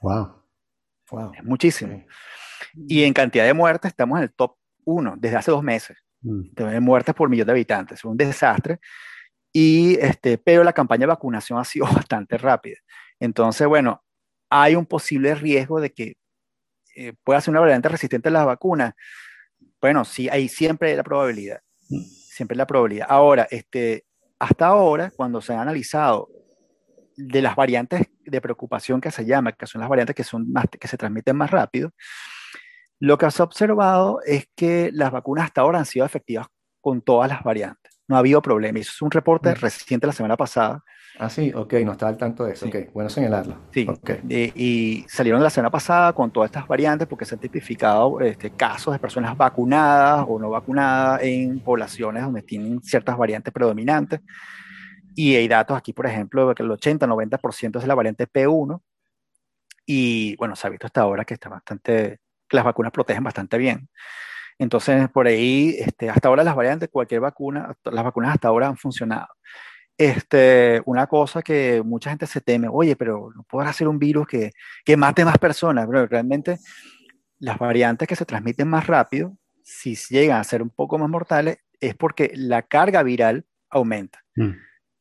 Wow. Es muchísimo. Y en cantidad de muertes estamos en el top 1 desde hace dos meses. Mm. De muertes por millón de habitantes. Es un desastre. Y, este, pero la campaña de vacunación ha sido bastante rápida. Entonces, bueno, hay un posible riesgo de que eh, pueda ser una variante resistente a las vacunas. Bueno, sí, hay siempre la probabilidad. Mm. Siempre la probabilidad. Ahora, este, hasta ahora, cuando se ha analizado de las variantes de preocupación que se llama, que son las variantes que, son más, que se transmiten más rápido, lo que se ha observado es que las vacunas hasta ahora han sido efectivas con todas las variantes. No ha habido problema. Eso es un reporte mm. reciente la semana pasada. Ah, sí, ok, no estaba al tanto de eso. Ok, bueno señalarlo. Sí, y salieron la semana pasada con todas estas variantes porque se han tipificado este, casos de personas vacunadas o no vacunadas en poblaciones donde tienen ciertas variantes predominantes. Y hay datos aquí, por ejemplo, que el 80-90% es la variante P1. Y bueno, se ha visto hasta ahora que está bastante, que las vacunas protegen bastante bien. Entonces, por ahí, este, hasta ahora las variantes, cualquier vacuna, las vacunas hasta ahora han funcionado. Este, una cosa que mucha gente se teme, oye, pero no podrá hacer un virus que, que mate más personas, pero realmente las variantes que se transmiten más rápido, si llegan a ser un poco más mortales, es porque la carga viral aumenta. Mm.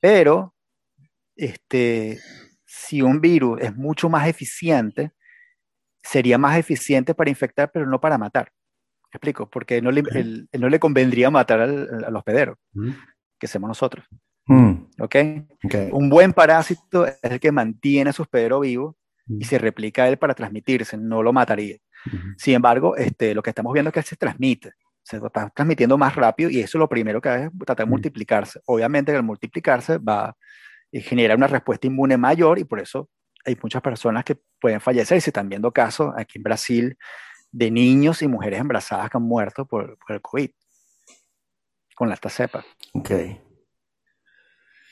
Pero este, si un virus es mucho más eficiente, sería más eficiente para infectar, pero no para matar. ¿Me explico? Porque no le, no le convendría matar al, al hospedero, mm. que somos nosotros. Mm. ¿Okay? Un buen parásito es el que mantiene a su hospedero vivo y mm. se replica él para transmitirse, no lo mataría. Sin embargo, este, lo que estamos viendo es que se transmite se está transmitiendo más rápido y eso es lo primero que hace es tratar de mm. multiplicarse. Obviamente que al multiplicarse va a eh, generar una respuesta inmune mayor y por eso hay muchas personas que pueden fallecer y se están viendo casos aquí en Brasil de niños y mujeres embarazadas que han muerto por, por el COVID con la esta cepa. Ok.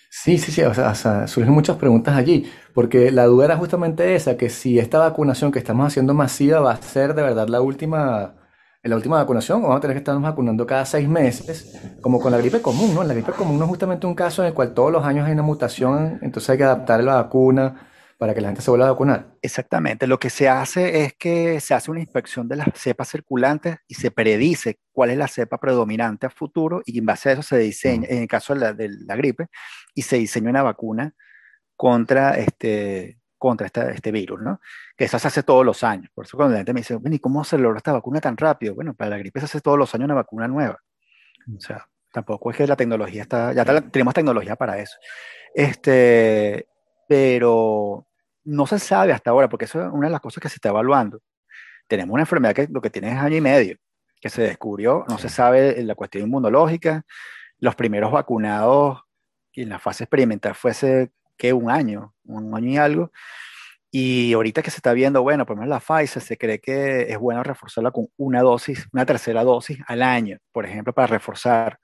Sí, sí, sí, o sea, surgen muchas preguntas allí, porque la duda era justamente esa, que si esta vacunación que estamos haciendo masiva va a ser de verdad la última en la última vacunación, vamos a tener que estarnos vacunando cada seis meses, como con la gripe común, ¿no? La gripe común no es justamente un caso en el cual todos los años hay una mutación, entonces hay que adaptar la vacuna para que la gente se vuelva a vacunar. Exactamente, lo que se hace es que se hace una inspección de las cepas circulantes y se predice cuál es la cepa predominante a futuro y en base a eso se diseña, en el caso de la, de la gripe, y se diseña una vacuna contra este, contra este, este virus, ¿no? Que eso se hace todos los años. Por eso cuando la gente me dice, ¿y cómo se logra esta vacuna tan rápido? Bueno, para la gripe se hace todos los años una vacuna nueva. O sea, Tampoco es que la tecnología está, ya tenemos tecnología para eso. Este, pero no se sabe hasta ahora, porque eso es una de las cosas que se está evaluando. Tenemos una enfermedad que lo que tiene es año y medio, que se descubrió, no se sabe la cuestión inmunológica. Los primeros vacunados en la fase experimental fuese que un año, un año y algo. Y ahorita que se está viendo, bueno, por lo menos la Pfizer se cree que es bueno reforzarla con una dosis, una tercera dosis al año, por ejemplo, para reforzar.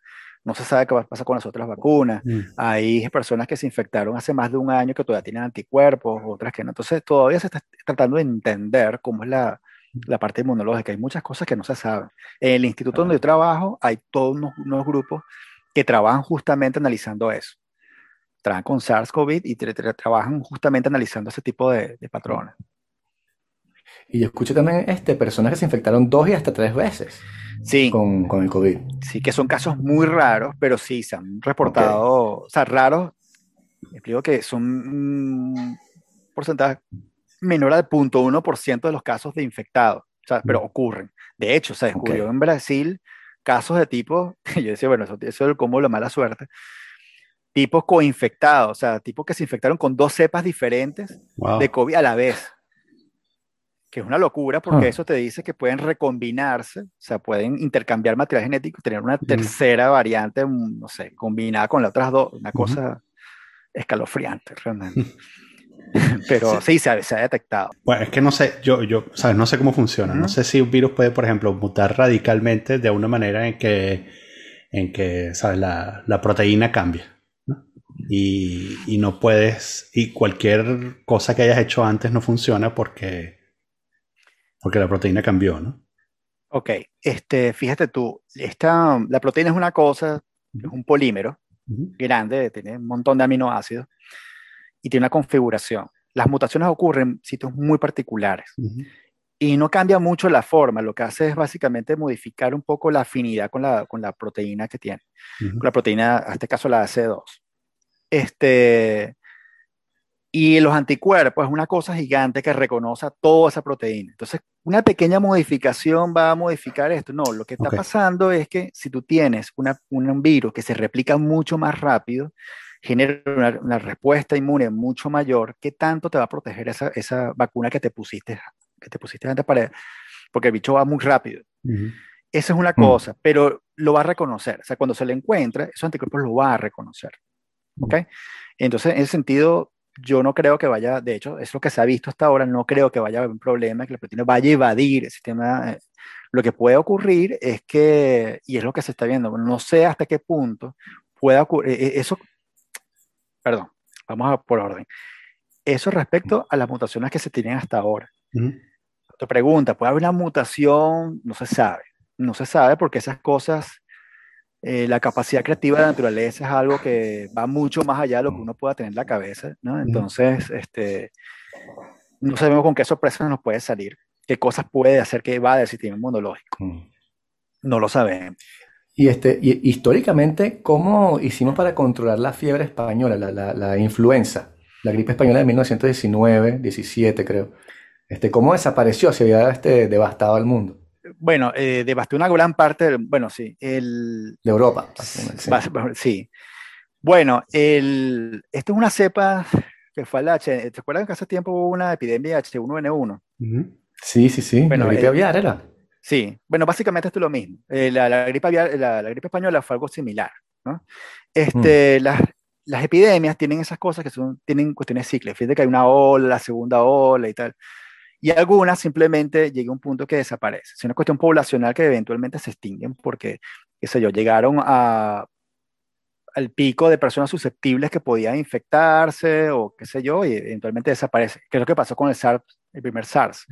No se sabe qué va a pasar con las otras vacunas. Mm. Hay personas que se infectaron hace más de un año que todavía tienen anticuerpos, otras que no. Entonces, todavía se está tratando de entender cómo es la, la parte inmunológica. Hay muchas cosas que no se saben. En el instituto donde yo trabajo hay todos unos grupos que trabajan justamente analizando eso trabajan con SARS-CoV y trabajan justamente analizando ese tipo de, patrones. Y yo escuché también este, personas que se infectaron dos y hasta tres veces sí. con, con el COVID. Sí, que son casos muy raros, pero sí se han reportado, o sea, raros, explico que son un porcentaje menor al 0.1% de los casos de infectados, o sea, pero ocurren. De hecho, se descubrió en Brasil casos de tipo, yo decía, bueno, eso, eso es de la mala suerte, tipos coinfectados, o sea, tipos que se infectaron con dos cepas diferentes de COVID a la vez. Que es una locura porque ah. eso te dice que pueden recombinarse, o sea, pueden intercambiar material genético y tener una tercera variante, no sé, combinada con las otras dos, una cosa escalofriante realmente. Pero sí, se, ha, se, ha, detectado. Bueno, es que no sé, yo, yo, ¿sabes? No sé cómo funciona. No sé si un virus puede, por ejemplo, mutar radicalmente de una manera en que, en que ¿sabes? La, la proteína cambia y, no puedes, y cualquier cosa que hayas hecho antes no funciona porque, porque la proteína cambió, ¿no? Ok, este, fíjate tú, esta, la proteína es una cosa, es un polímero grande, tiene un montón de aminoácidos y tiene una configuración. Las mutaciones ocurren en sitios muy particulares y no cambia mucho la forma, lo que hace es básicamente modificar un poco la afinidad con la, con la proteína que tiene, con la proteína, en este caso la AC2. Este, y los anticuerpos es una cosa gigante que reconoce toda esa proteína. Entonces, una pequeña modificación va a modificar esto. No, lo que está pasando es que si tú tienes una, un virus que se replica mucho más rápido, genera una, respuesta inmune mucho mayor, ¿qué tanto te va a proteger esa, esa vacuna que te pusiste, que te pusiste antes para, porque el bicho va muy rápido. Esa es una mm. cosa, pero lo va a reconocer. O sea, cuando se le encuentra, esos anticuerpos lo va a reconocer. ¿Ok? Entonces, en ese sentido, yo no creo que vaya, de hecho, es lo que se ha visto hasta ahora, no creo que vaya a haber un problema, que la proteína vaya a evadir el sistema. Eh, lo que puede ocurrir es que, y es lo que se está viendo, no sé hasta qué punto pueda ocurrir, e, e, eso, perdón, vamos a por orden. Eso respecto a las mutaciones que se tienen hasta ahora. Te pregunta, ¿puede haber una mutación? No se sabe. No se sabe porque esas cosas eh, la capacidad creativa de la naturaleza es algo que va mucho más allá de lo que uno pueda tener en la cabeza, ¿no? Entonces, este, no sabemos con qué sorpresas nos puede salir, qué cosas puede hacer que va del sistema inmunológico. No lo sabemos. Y, este, y, históricamente, ¿cómo hicimos para controlar la fiebre española, la, la, la, influenza, la gripe española de 1919, 17 creo? Este, ¿Cómo desapareció? Se había este, devastado al mundo bueno, eh, devastó una gran parte, bueno, sí, el... De Europa. Sí. Bueno, el, esto es una cepa que fue la H, ¿te acuerdas que hace tiempo hubo una epidemia H1N1? Sí, sí, sí, bueno, la gripe aviar era. Sí, bueno, básicamente esto es lo mismo. Eh, la, gripe la, gripe española fue algo similar, ¿no? Este, mm. las, las epidemias tienen esas cosas que son, tienen cuestiones cíclicas. Fíjate que hay una ola, la segunda ola y tal y algunas simplemente llega a un punto que desaparece. Es una cuestión poblacional que eventualmente se extinguen porque, qué sé yo, llegaron a, al pico de personas susceptibles que podían infectarse o qué sé yo, y eventualmente desaparece. ¿Qué es lo que pasó con el SARS, el primer SARS?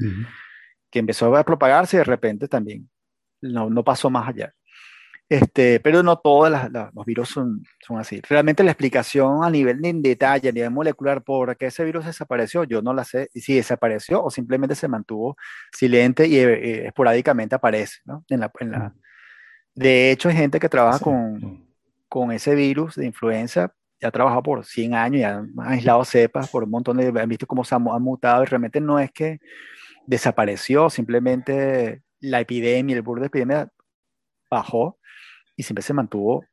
Que empezó a propagarse y de repente también no, no pasó más allá. Este, pero no todos los virus son, son, así. Realmente la explicación a nivel de detalle, a nivel molecular, por qué ese virus desapareció, yo no la sé. Si desapareció o simplemente se mantuvo silente y eh, esporádicamente aparece. ¿no? En la, en la... De hecho, hay gente que trabaja con, con, ese virus de influenza, ya ha trabajado por 100 años, ya han aislado cepas por un montón de... Han visto cómo se ha mutado y realmente no es que desapareció, simplemente la epidemia, el burro de epidemia bajó y siempre se mantuvo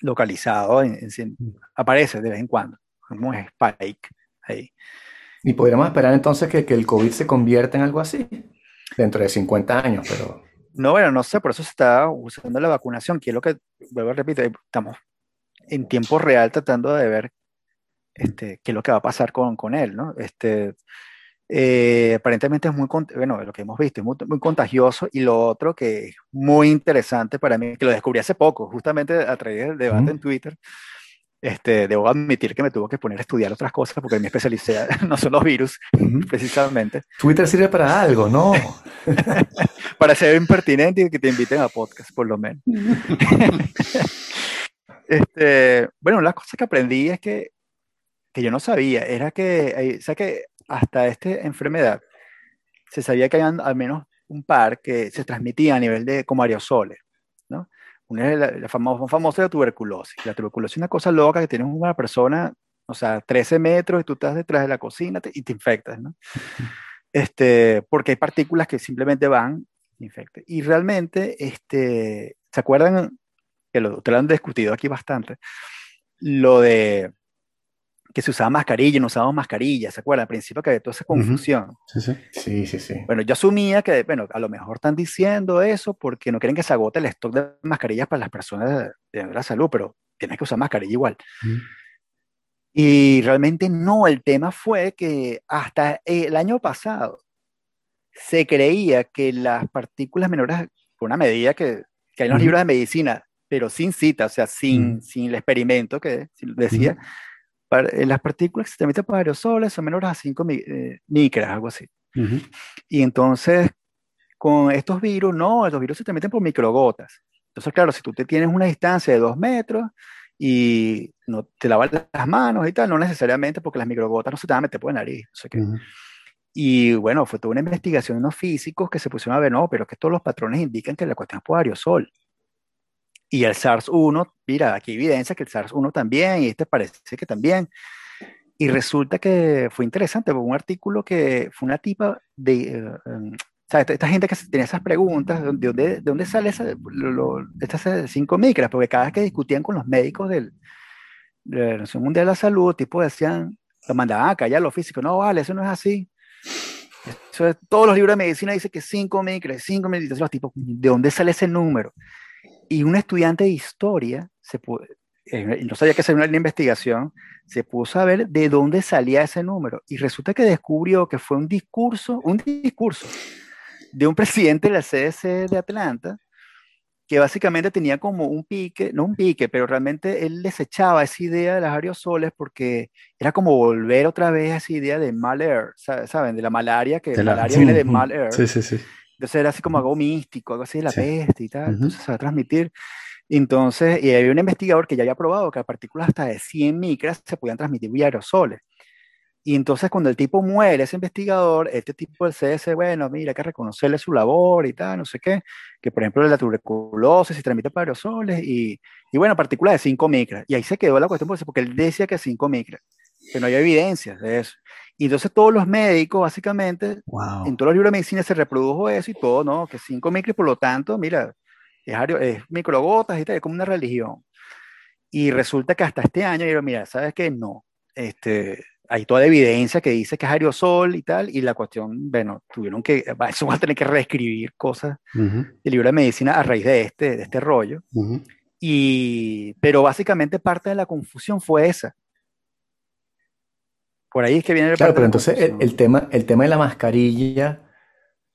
localizado, en, mm. aparece de vez en cuando, como un spike ahí. ¿Y podríamos esperar entonces que, que el COVID se convierta en algo así? Dentro de 50 años, pero... No, bueno, no sé, por eso se está usando la vacunación, que es lo que, vuelvo a repetir, estamos en tiempo real tratando de ver este, qué es lo que va a pasar con, con él, ¿no? Este, eh, aparentemente es muy, bueno, lo que hemos visto es muy, muy, contagioso y lo otro que es muy interesante para mí, que lo descubrí hace poco, justamente a través del debate en Twitter, este, debo admitir que me tuvo que poner a estudiar otras cosas porque me especialicé, no son los virus, precisamente. Twitter sirve para algo, ¿no? para ser impertinente y que te inviten a podcast, por lo menos. este, bueno, las cosas que aprendí es que, que yo no sabía, era que, o sea, que hasta esta enfermedad se sabía que había al menos un par que se transmitía a nivel de como aerosoles, ¿no? Una es la, la famosa, famosa la tuberculosis. La tuberculosis es una cosa loca que tienes una persona, o sea, 13 metros y tú estás detrás de la cocina y te infectas, ¿no? Este, porque hay partículas que simplemente van y infectan. Y realmente, este, ¿se acuerdan? Que lo, te lo han discutido aquí bastante. Lo de que se usaba mascarilla y no usábamos mascarilla, ¿se acuerdan? Al principio que había toda esa confusión. sí, sí. sí, sí, sí. Bueno, yo asumía que, bueno, a lo mejor están diciendo eso porque no quieren que se agote el stock de mascarillas para las personas de, la salud, pero tienes que usar mascarilla igual. Y realmente no, el tema fue que hasta el año pasado se creía que las partículas menores, por una medida que, que hay en los libros de medicina, pero sin cita, o sea, sin, sin el experimento que decía, eh, las partículas que se transmiten por aerosoles son menores a 5 eh, micras, algo así. Y entonces, con estos virus, no, los virus se transmiten por microgotas. Entonces, claro, si tú te tienes una distancia de 2 metros y no te lavas las manos y tal, no necesariamente porque las microgotas no se te van a meter por la nariz. Y bueno, fue toda una investigación de unos físicos que se pusieron a ver, no, pero que todos los patrones indican que la cuestión es por aerosol. Y el SARS-1, mira, aquí evidencia que el SARS-1 también, y este parece que también. Y resulta que fue interesante, fue un artículo que fue una tipa de... Em, o sea, esta, gente que tenía esas preguntas, ¿de dónde, de dónde sale esa, estas 5 micras? Porque cada vez que discutían con los médicos del, de la Organización Mundial de la Salud, tipo decían, lo mandaban a callar los físicos, no, vale, eso no es así. Eso todos los libros de medicina dicen que 5 micras, 5 micras, los tipos, ¿de dónde sale ese número? Y un estudiante de historia, se eh, no sabía que hacer una investigación, se puso a ver de dónde salía ese número. Y resulta que descubrió que fue un discurso, un discurso de un presidente de la CDC de Atlanta, que básicamente tenía como un pique, no un pique, pero realmente él desechaba esa idea de las aerosoles porque era como volver otra vez a esa idea de mal air, ¿saben? De la malaria, que la malaria viene de mal air. Sí, sí, sí. Entonces era así como algo místico, algo así de la peste y tal. Entonces se va a transmitir. Entonces, y había un investigador que ya había probado que a partículas hasta de 100 micras se podían transmitir vía aerosoles. Y entonces cuando el tipo muere, ese investigador, este tipo del CS, bueno, mira, hay que reconocerle su labor y tal, no sé qué, que por ejemplo la tuberculosis se transmite por aerosoles y, y bueno, partículas de 5 micras. Y ahí se quedó la cuestión porque él decía que 5 micras, que no había evidencias de eso. Y entonces todos los médicos, básicamente, en todos los libros de medicina se reprodujo eso y todo, ¿no? Que 5 micras, por lo tanto, mira, es, es microgotas y tal, es como una religión. Y resulta que hasta este año, yo, mira, ¿sabes qué? No. Este, hay toda evidencia que dice que es aerosol y tal, y la cuestión, bueno, tuvieron que, eso va a tener que reescribir cosas del libro de medicina a raíz de este, de este rollo. y, pero básicamente parte de la confusión fue esa, por ahí es que viene el Claro, pero entonces el, tema, el tema de la mascarilla,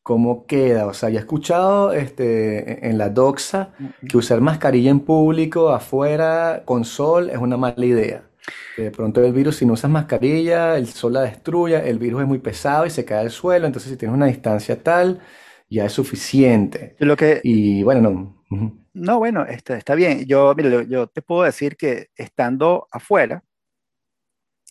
¿cómo queda? O sea, ya he escuchado este, en la doxa que usar mascarilla en público, afuera, con sol, es una mala idea. De pronto el virus, si no usas mascarilla, el sol la destruye, el virus es muy pesado y se cae al suelo, entonces si tienes una distancia tal, ya es suficiente. Lo que... Y bueno, no. No, bueno, está, está bien. Yo, mira, yo te puedo decir que estando afuera,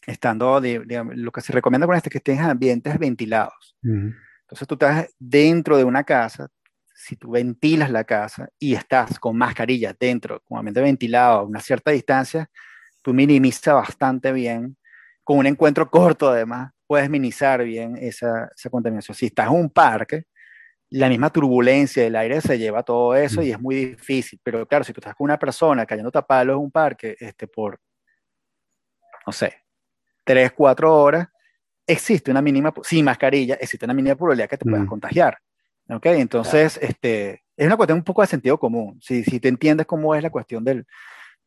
estando, lo que se recomienda con esto es que estés en ambientes ventilados. Entonces tú estás dentro de una casa, si tú ventilas la casa y estás con mascarilla dentro, con ambiente ventilado a una cierta distancia, tú minimizas bastante bien, con un encuentro corto además, puedes minimizar bien esa, esa contaminación. Si estás en un parque, la misma turbulencia del aire se lleva todo eso y es muy difícil. Pero claro, si tú estás con una persona cayendo a palos en un parque este, por, no sé, tres, cuatro horas, existe una mínima, sin mascarilla, existe una mínima probabilidad que te puedas contagiar. ¿Ok? Entonces, este, es una cuestión un poco de sentido común. Si, si te entiendes cómo es la cuestión del,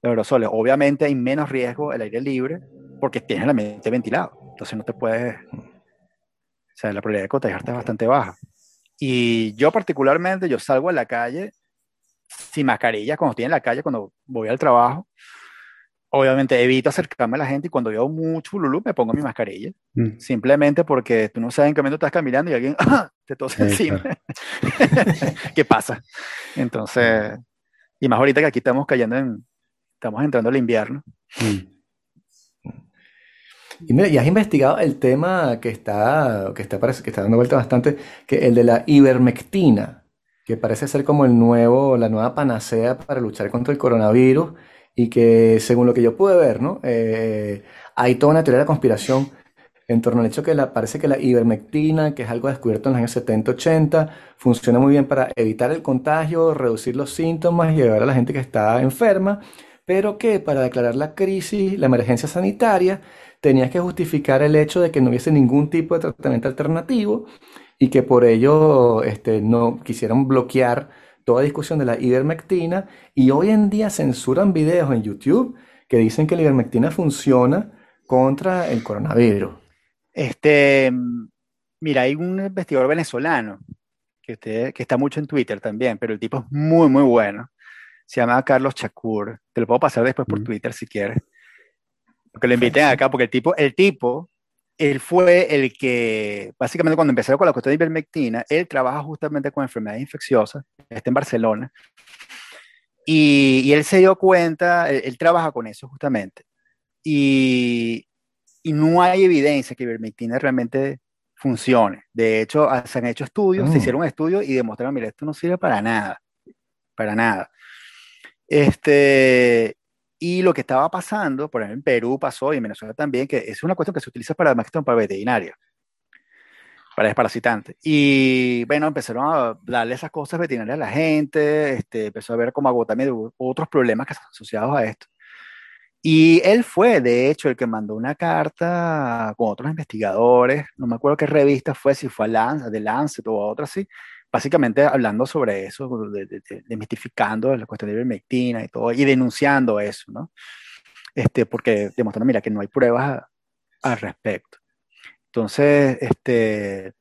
de aerosoles, obviamente hay menos riesgo el aire libre porque tienes el ambiente ventilado. Entonces no te puedes, o sea, la probabilidad de contagiarte es bastante baja. Y yo particularmente, yo salgo a la calle sin mascarilla cuando estoy en la calle, cuando voy al trabajo. Obviamente evito acercarme a la gente y cuando veo mucho lulú me pongo mi mascarilla. Mm. Simplemente porque tú no sabes en qué momento estás caminando y alguien ¡ah! te tose encima. ¿Qué pasa? Entonces, y más ahorita que aquí estamos cayendo en, estamos entrando al invierno. Mm. Y mira, ya has investigado el tema que está, que está, que está dando vuelta bastante, que el de la ivermectina, que parece ser como el nuevo, la nueva panacea para luchar contra el coronavirus y que según lo que yo pude ver, ¿no? Eh, hay toda una teoría de la conspiración en torno al hecho que la, parece que la ivermectina, que es algo descubierto en los años 70-80, funciona muy bien para evitar el contagio, reducir los síntomas y ayudar a la gente que está enferma, pero que para declarar la crisis, la emergencia sanitaria, tenías que justificar el hecho de que no hubiese ningún tipo de tratamiento alternativo y que por ello este, no quisieron bloquear toda discusión de la ivermectina y hoy en día censuran videos en YouTube que dicen que la ivermectina funciona contra el coronavirus. Este, mira, hay un investigador venezolano que, que está mucho en Twitter también, pero el tipo es muy, muy bueno. Se llama Carlos Chacur. Te lo puedo pasar después por Twitter si quieres que lo inviten acá, porque el tipo, el tipo, él fue el que, básicamente cuando empezaron con la cuestión de ivermectina, él trabaja justamente con enfermedades infecciosas, está en Barcelona, y, y él se dio cuenta, él, trabaja con eso justamente, y, y, no hay evidencia que ivermectina realmente funcione. De hecho, se han hecho estudios, se mm. hicieron estudios y demostraron, mira, esto no sirve para nada, para nada. Este, y lo que estaba pasando, por ejemplo, en Perú pasó y en Venezuela también, que es una cuestión que se utiliza para más para veterinaria, para desparasitante. Y bueno, empezaron a darle esas cosas veterinarias a la gente, este, empezó a ver como agotamiento, otros problemas que están asociados a esto. Y él fue, de hecho, el que mandó una carta con otros investigadores, no me acuerdo qué revista fue, si fue a Lancet, de Lancet o a otra así, básicamente hablando sobre eso, demitificando la cuestión de ivermectina y todo, y denunciando eso, ¿no? Este, porque demostrando, mira, que no hay pruebas al respecto. Entonces, este,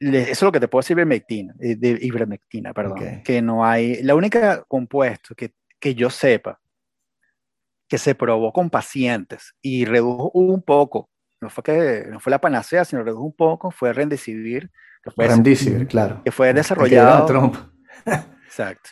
eso es lo que te puedo decir ivermectina, eh, de ivermectina, perdón, que no hay, la única compuesto que, que yo sepa que se probó con pacientes y redujo un poco, no fue que no fue la panacea, sino redujo un poco, fue Rendecibir, que fue, claro. Que fue desarrollado. Trump. exacto.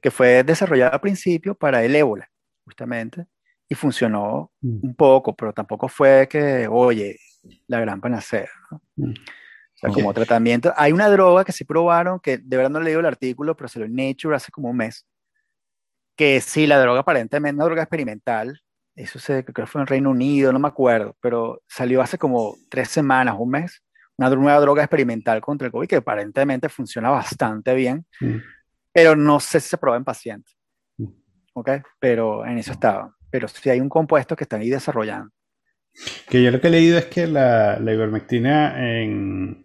Que fue desarrollado al principio para el ébola, justamente, y funcionó mm. un poco, pero tampoco fue que, oye, la gran panacea. Mm. O sea, como tratamiento. Hay una droga que sí probaron, que de verdad no leído el artículo, pero se lo en Nature hace como un mes, que sí, la droga aparentemente, una droga experimental, eso se, creo que fue en Reino Unido, no me acuerdo, pero salió hace como tres semanas, un mes, una nueva droga experimental contra el COVID que aparentemente funciona bastante bien, mm. pero no sé si se prueba en pacientes. Mm. ¿Ok? Pero en eso estaba. Pero sí hay un compuesto que están ahí desarrollando. Que yo lo que he leído es que la, la ivermectina en,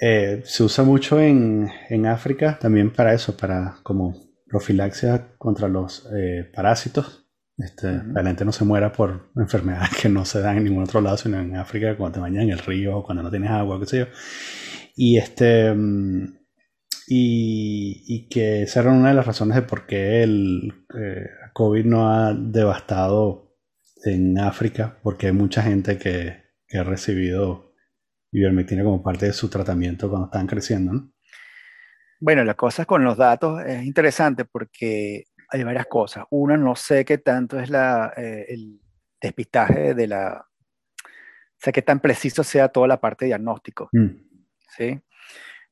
eh, se usa mucho en, en, África también para eso, para como profilaxia contra los eh, parásitos. Este, La gente no se muera por enfermedades que no se dan en ningún otro lado, sino en África, cuando te bañas en el río, cuando no tienes agua, qué sé yo. Y este. Mm, y, y, que esa era una de las razones de por qué el eh, COVID no ha devastado en África, porque hay mucha gente que, que ha recibido ivermectina como parte de su tratamiento cuando están creciendo, ¿no? Bueno, la cosa con los datos es interesante porque hay varias cosas. Una, no sé qué tanto es la, eh, el despistaje de la... O sea, qué tan preciso sea toda la parte de diagnóstico. Mm. ¿sí?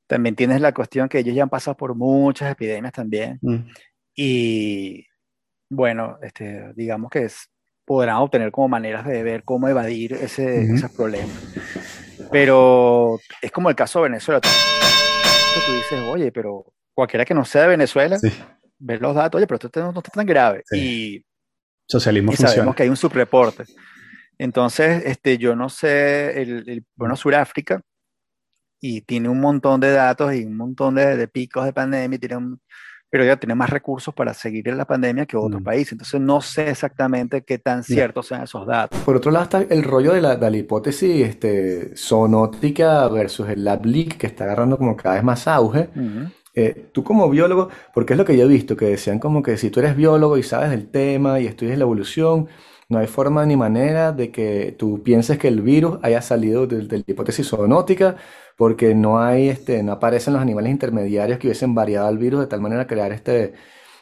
También tienes la cuestión que ellos ya han pasado por muchas epidemias también. Mm. Y bueno, este, digamos que es, podrán obtener como maneras de ver cómo evadir ese, esos problemas. Pero es como el caso de Venezuela. Tú dices, oye, pero cualquiera que no sea de Venezuela, ver los datos, oye, pero esto no, está tan grave. Y, Socialismo y sabemos que hay un subreporte. Entonces, este, yo no sé, el, bueno, Sudáfrica, y tiene un montón de datos y un montón de, picos de pandemia, tiene pero ya tiene más recursos para seguir en la pandemia que otros mm. países. Entonces no sé exactamente qué tan ciertos sean esos datos. Por otro lado está el rollo de la, de la hipótesis este, zoonótica versus el lab leak que está agarrando como cada vez más auge. Eh, tú como biólogo, porque es lo que yo he visto, que decían como que si tú eres biólogo y sabes del tema y estudias la evolución, no hay forma ni manera de que tú pienses que el virus haya salido de, la hipótesis zoonótica, porque no hay, este, no aparecen los animales intermediarios que hubiesen variado el virus de tal manera crear este,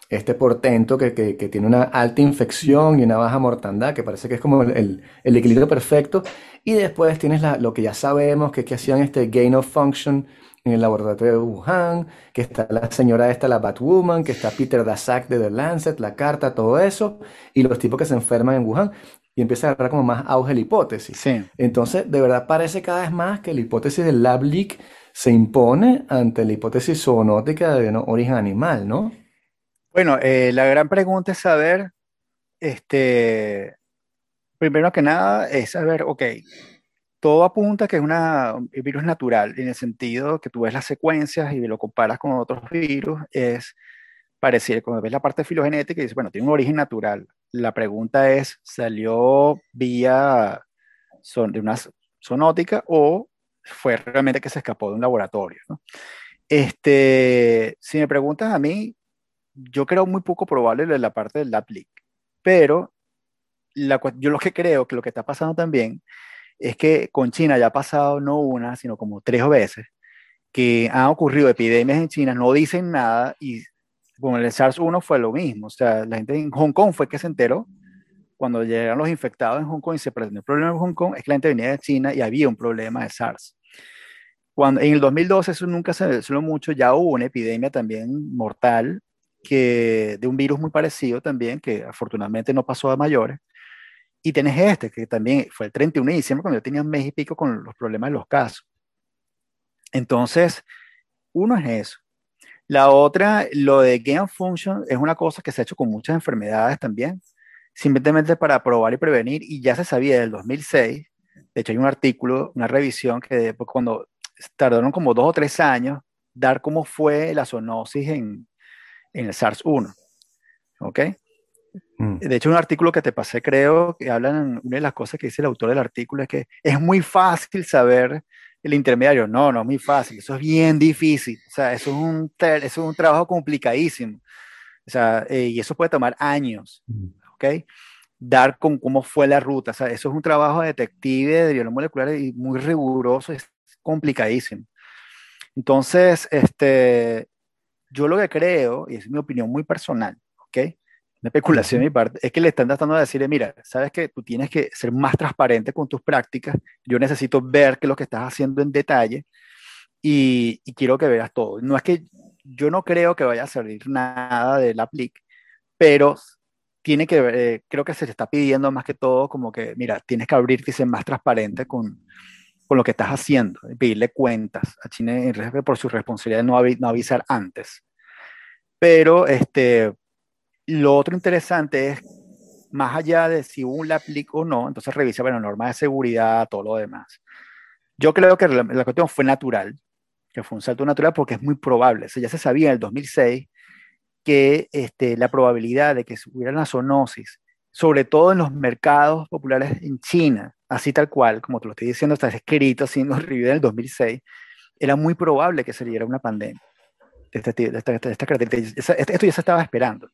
este portento que, que, tiene una alta infección y una baja mortandad, que parece que es como el, el, equilibrio perfecto. Y después tienes la, lo que ya sabemos, que es que hacían este gain of function en el laboratorio de Wuhan, que está la señora esta, la Batwoman, que está Peter Daszak de The Lancet, la carta, todo eso, y los tipos que se enferman en Wuhan, y empieza a agarrar como más auge la hipótesis. Entonces, de verdad parece cada vez más que la hipótesis del lab leak se impone ante la hipótesis zoonótica de origen animal, ¿no? Bueno, eh, la gran pregunta es saber, este, primero que nada, es saber, ok, todo apunta que es una, un virus natural, en el sentido que tú ves las secuencias y lo comparas con otros virus, es parecido, cuando ves la parte filogenética dices, bueno, tiene un origen natural. La pregunta es, ¿salió vía son, de una zoonótica o fue realmente que se escapó de un laboratorio? Este, si me preguntas a mí, yo creo muy poco probable la parte del lab leak, pero la, yo lo que creo que lo que está pasando también es que con China ya ha pasado no una, sino como tres veces, que han ocurrido epidemias en China, no dicen nada y con el SARS-1 fue lo mismo. O sea, la gente en Hong Kong fue que se enteró cuando llegaron los infectados en Hong Kong y se presentó el problema en Hong Kong, es que la gente venía de China y había un problema de SARS. Cuando, en el 2012, eso nunca se mencionó mucho, ya hubo una epidemia también mortal que, de un virus muy parecido también, que afortunadamente no pasó a mayores, y tenés este, que también fue el 31 de diciembre cuando yo tenía un mes y pico con los problemas de los casos. Entonces, uno es eso. La otra, lo de gain function, es una cosa que se ha hecho con muchas enfermedades también, simplemente para probar y prevenir, y ya se sabía desde el 2006. De hecho, hay un artículo, una revisión que pues, cuando tardaron como dos o tres años dar cómo fue la zoonosis en, en el SARS-1. ¿Ok? Mm. De hecho, un artículo que te pasé, creo, que hablan, una de las cosas que dice el autor del artículo es que es muy fácil saber el intermediario. No, no es muy fácil, eso es bien difícil. O sea, eso es un, eso es un trabajo complicadísimo. O sea, eh, y eso puede tomar años, mm. ¿ok? Dar con cómo fue la ruta. O sea, eso es un trabajo de detective de biología molecular y muy riguroso, es complicadísimo. Entonces, este, yo lo que creo, y es mi opinión muy personal, ¿ok? Una especulación de mi parte, es que le están tratando de decirle, mira, sabes que tú tienes que ser más transparente con tus prácticas, yo necesito ver qué es lo que estás haciendo en detalle y, quiero que veas todo. No es que yo no creo que vaya a salir nada del aplic, pero tiene que eh, creo que se te está pidiendo más que todo como que, mira, tienes que abrirte y ser más transparente con, con lo que estás haciendo, pedirle cuentas a China por su responsabilidad de no, no avisar antes. Pero, este, lo otro interesante es, más allá de si hubo un LAPLIC o no, entonces revisa, bueno, normas de seguridad, todo lo demás. Yo creo que la, cuestión fue natural, que fue un salto natural porque es muy probable. O ya se sabía en el 2006 que este, la probabilidad de que hubiera una zoonosis, sobre todo en los mercados populares en China, así tal cual, como te lo estoy diciendo, está escrito así en los reviews del 2006, era muy probable que se diera una pandemia de esta, de esta, característica. Esto ya se estaba esperando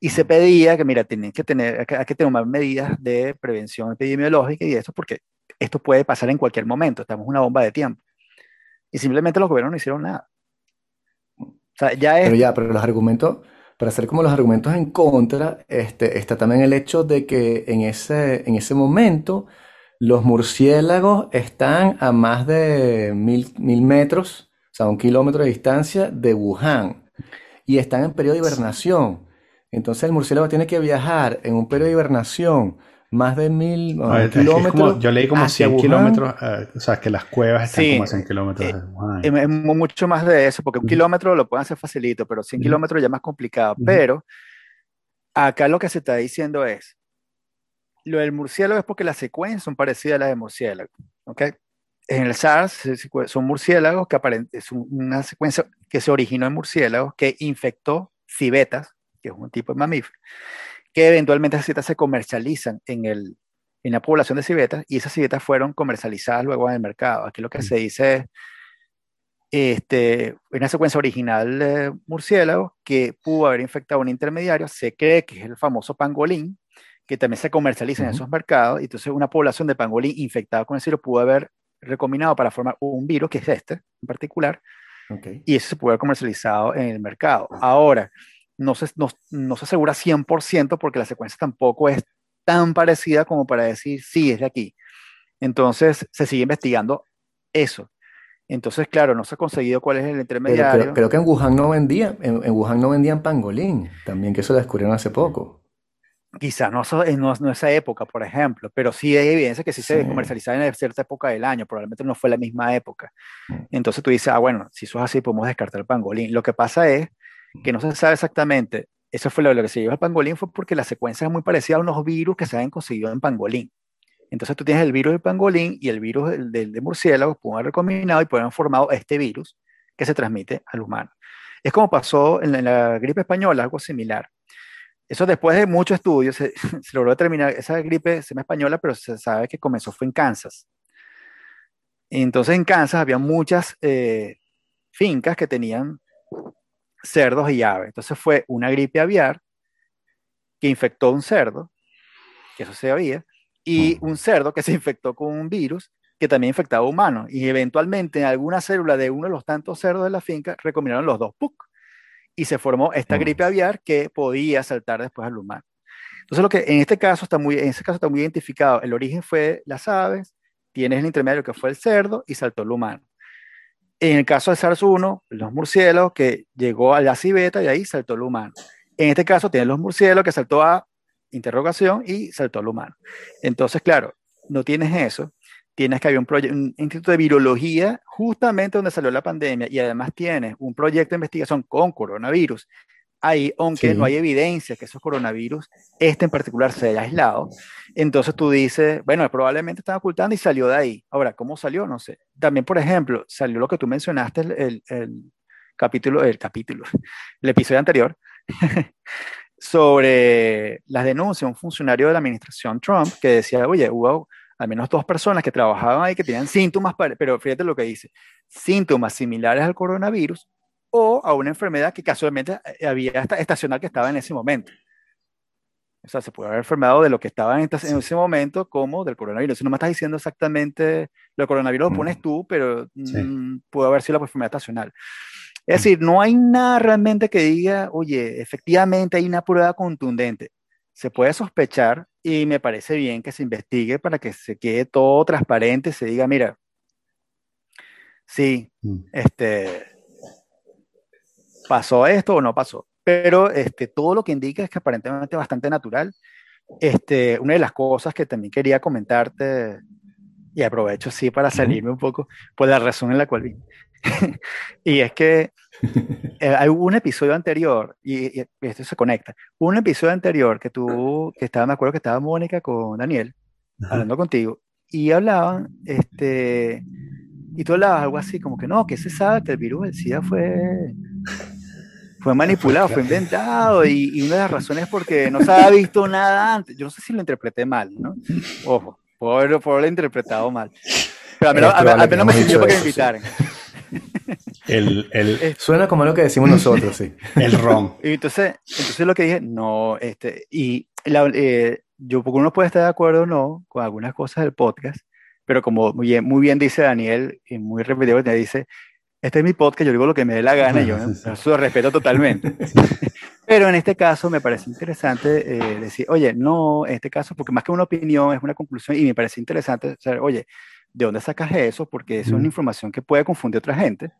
y se pedía que, mira, tienen que tener, hay que tomar medidas de prevención epidemiológica y eso porque esto puede pasar en cualquier momento, estamos en una bomba de tiempo. Y simplemente los gobiernos no hicieron nada. O sea, ya es... Pero ya, pero los argumentos, para hacer como los argumentos en contra, este, está también el hecho de que en ese, en ese momento los murciélagos están a más de mil, mil metros, o sea, un kilómetro de distancia de Wuhan, y están en periodo de hibernación. Entonces el murciélago tiene que viajar en un periodo de hibernación más de mil kilómetros. yo leí como 100 kilómetros, eh, o sea, que las cuevas están como a 100 kilómetros de Es, mucho más de eso, porque un kilómetro lo pueden hacer facilito, pero 100 kilómetros ya es más complicado. Pero acá lo que se está diciendo es, lo del murciélago es porque las secuencias son parecidas a las de murciélago, ¿ok? En el SARS son murciélagos que aparentemente es una secuencia que se originó en murciélagos que infectó civetas, que es un tipo de mamífero, que eventualmente esas civetas se comercializan en, el, en la población de civetas y esas civetas fueron comercializadas luego en el mercado. Aquí lo que se dice es este, una secuencia original de murciélago que pudo haber infectado a un intermediario, se cree que es el famoso pangolín, que también se comercializa en esos mercados, y entonces una población de pangolín infectada con el virus pudo haber recombinado para formar un virus, que es este en particular, y eso se puede haber comercializado en el mercado. Ahora, no se, no, no se asegura 100% porque la secuencia tampoco es tan parecida como para decir, sí, es de aquí. Entonces, se sigue investigando eso. Entonces, claro, no se ha conseguido cuál es el intermediario. creo, que en Wuhan no vendían, en, en, Wuhan no vendían pangolín, también que eso lo descubrieron hace poco. Quizá no, no, no esa época, por ejemplo, pero sí hay evidencia que sí, se comercializaba en cierta época del año, probablemente no fue la misma época. Mm. Entonces tú dices, ah, bueno, si eso es así, podemos descartar el pangolín. Lo que pasa es que no se sabe exactamente, eso fue lo, lo que se llevó al pangolín, fue porque la secuencia es muy parecida a unos virus que se habían conseguido en pangolín. Entonces tú tienes el virus del pangolín y el virus del, de murciélago, pueden haber recombinado y pueden haber formado este virus que se transmite al humano. Es como pasó en la, gripe española, algo similar. Eso después de muchos estudios se, logró determinar esa gripe semi española, pero se sabe que comenzó fue en Kansas. Entonces en Kansas había muchas eh, fincas que tenían cerdos y aves. Entonces fue una gripe aviar que infectó un cerdo, que eso se había, y un cerdo que se infectó con un virus que también infectaba a humanos. Y eventualmente en alguna célula de uno de los tantos cerdos de la finca recombinaron los dos PUC. Y se formó esta gripe aviar que podía saltar después al humano. Entonces, lo que en este caso está muy, en este caso está muy identificado. El origen fue las aves, tienes el intermedio que fue el cerdo y saltó el humano. En el caso de SARS-1, los murciélagos que llegó a la civeta y ahí saltó el humano. En este caso, tienes los murciélagos que saltó a interrogación y saltó al humano. Entonces, claro, no tienes eso, tienes que haber un, un instituto de virología justamente donde salió la pandemia y además tienes un proyecto de investigación con coronavirus. Ahí, aunque no hay evidencia que esos coronavirus, este en particular se haya aislado, entonces tú dices, bueno, probablemente estaba ocultando y salió de ahí. Ahora, ¿cómo salió? No sé. También, por ejemplo, salió lo que tú mencionaste, el, el capítulo, el capítulo, el episodio anterior, sobre las denuncias de un funcionario de la administración Trump que decía, oye, hubo al menos dos personas que trabajaban ahí que tenían síntomas, pero fíjate lo que dice, síntomas similares al coronavirus o a una enfermedad que casualmente eh, había estacional que estaba en ese momento. O sea, se puede haber enfermado de lo que estaba en, ese momento como del coronavirus. No me estás diciendo exactamente lo coronavirus lo pones tú, pero mm, puede haber sido la enfermedad estacional. Es decir, no hay nada realmente que diga, oye, efectivamente hay una prueba contundente. Se puede sospechar y me parece bien que se investigue para que se quede todo transparente, se diga, mira, sí, mm. este, pasó esto o no pasó. Pero este, todo lo que indica es que aparentemente es bastante natural. Este, una de las cosas que también quería comentarte, y aprovecho sí para salirme un poco, por la razón en la cual vine. y es que eh, hay un episodio anterior, y, esto se conecta, un episodio anterior que tú, que estaba, me acuerdo que estaba Mónica con Daniel, hablando contigo, y hablaban, este, y tú hablabas algo así como que no, que se sabe que el virus del SIDA fue, fue manipulado, fue inventado, y, una de las razones es porque no se había visto nada antes. Yo no sé si lo interpreté mal, ¿no? Ojo, puedo haberlo, interpretado mal. Pero al menos, me sirvió para que me invitaran. El, el, Suena como lo que decimos nosotros, sí. El ron. Y entonces, entonces lo que dije, no, este, y la, eh, yo, porque uno puede estar de acuerdo o no con algunas cosas del podcast, pero como muy bien, muy bien dice Daniel, y muy repetido, dice, este es mi podcast, yo digo lo que me dé la gana, y yo lo respeto totalmente. pero en este caso me parece interesante eh, decir, oye, no, en este caso, porque más que una opinión, es una conclusión, y me parece interesante, saber, oye, ¿de dónde sacas eso? Porque es una información que puede confundir a otra gente.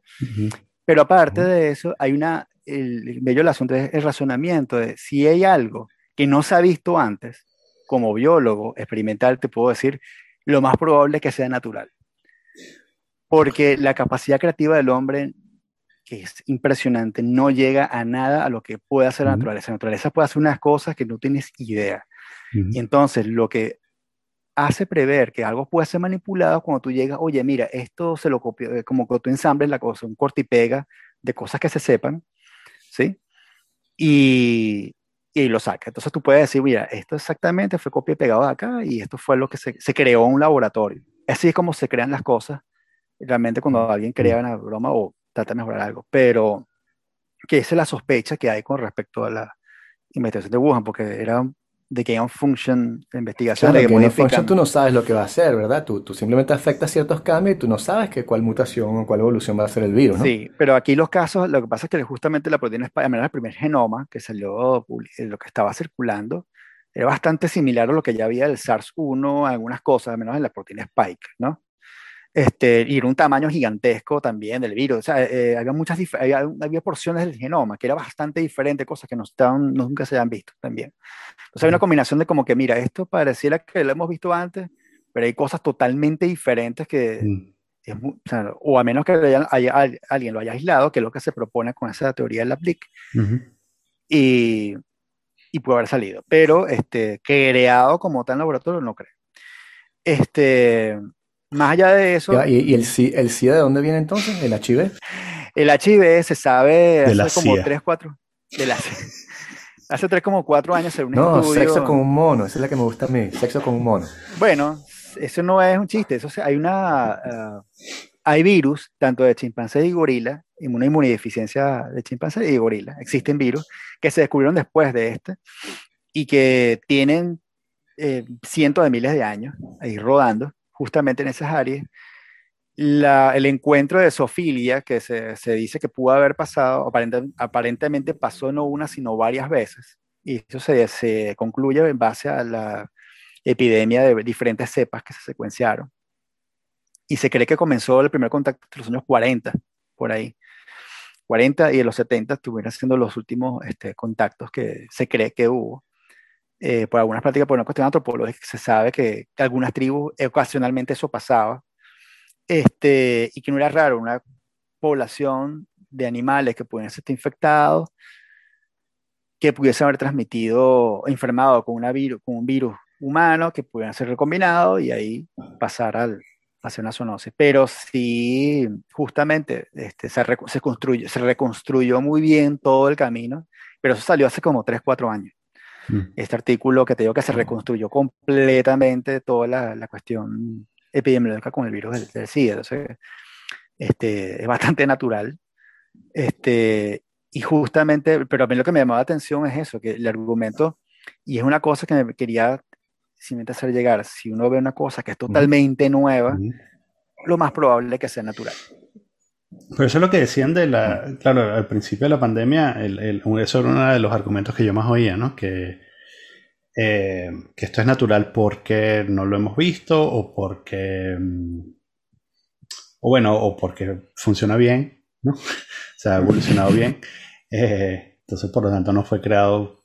Pero aparte de eso, hay una, el, bello el asunto es el razonamiento de si hay algo que no se ha visto antes, como biólogo experimental, te puedo decir, lo más probable es que sea natural. Porque la capacidad creativa del hombre, que es impresionante, no llega a nada a lo que puede hacer la naturaleza. La naturaleza puede hacer unas cosas que no tienes idea. Y entonces lo que hace prever que algo puede ser manipulado cuando tú llegas, oye, mira, esto se lo copió, eh, como que tú ensambles la cosa, un corte y pega de cosas que se sepan, ¿sí? Y, y lo saca. Entonces tú puedes decir, mira, esto exactamente fue copia y pegado de acá y esto fue lo que se, se creó en un laboratorio. Así es como se crean las cosas realmente cuando alguien crea una broma o trata de mejorar algo. Pero que esa es la sospecha que hay con respecto a la investigación de Wuhan, porque era de gain of function, de investigación. de gain of function tú no sabes lo que va a hacer, ¿verdad? Tú, tú simplemente afectas ciertos cambios y tú no sabes que cuál mutación o cuál evolución va a hacer el virus, ¿no? Sí, pero aquí los casos, lo que pasa es que justamente la proteína Spike, el primer genoma que salió, eh, lo que estaba circulando, era bastante similar a lo que ya había del SARS-1, algunas cosas, al menos en la proteína Spike, ¿no? Este, y era un tamaño gigantesco también del virus. O sea, eh, había muchas había, había, porciones del genoma que era bastante diferente, cosas que no estaban, nunca se habían visto también. Entonces hay una combinación de como que, mira, esto pareciera que lo hemos visto antes, pero hay cosas totalmente diferentes que, mm. o, sea, o, a menos que haya, alguien lo haya aislado, que es lo que se propone con esa teoría de la PLIC, y, y puede haber salido. Pero este, creado como tal en laboratorio, no creo. Este, más allá de eso. ¿Y, el, el SIDA de dónde viene entonces? ¿El HIV? El HIV se sabe hace como 3, 4. De la Hace 3 como 4 años un no, sexo con un mono, esa es la que me gusta a mí, sexo con un mono. Bueno, eso no es un chiste, eso hay una... Uh, hay virus, tanto de chimpancé y gorila, una inmunodeficiencia de chimpancé y gorila, existen virus que se descubrieron después de este y que tienen eh, cientos de miles de años ahí rodando justamente en esas áreas. el encuentro de sofilia, que se, dice que pudo haber pasado, aparentemente pasó no una, sino varias veces, y eso se, concluye en base a la epidemia de diferentes cepas que se secuenciaron. Y se cree que comenzó el primer contacto en los años 40, por ahí. 40 y en los 70 estuvieron siendo los últimos este, contactos que se cree que hubo. Eh, por algunas prácticas, por una cuestión antropológica, se sabe que, algunas tribus ocasionalmente eso pasaba, este, y que no era raro, una población de animales que pudieran ser infectados, que pudiesen haber transmitido, enfermado con un virus humano, que pudieran ser recombinados y ahí pasar al, hacia una zoonosis. Pero sí, justamente este, se, se, construyó, se reconstruyó muy bien todo el camino, pero eso salió hace como 3, 4 años. Mm. Este artículo que te digo que se reconstruyó completamente toda la, la cuestión epidemiológica con el virus del, SIDA. Entonces, este, es bastante natural. Este, y justamente, pero a mí lo que me llamó la atención es eso, que el argumento, y es una cosa que me quería simplemente hacer llegar, si uno ve una cosa que es totalmente nueva, lo más probable es que sea natural. Pero eso es lo que decían de la. Claro, al principio de la pandemia, el, el, eso era uno de los argumentos que yo más oía, ¿no? Que, eh, que esto es natural porque no lo hemos visto o porque. Mm, o bueno, o porque funciona bien, ¿no? Se ha evolucionado bien. Eh, entonces, por lo tanto, no fue creado.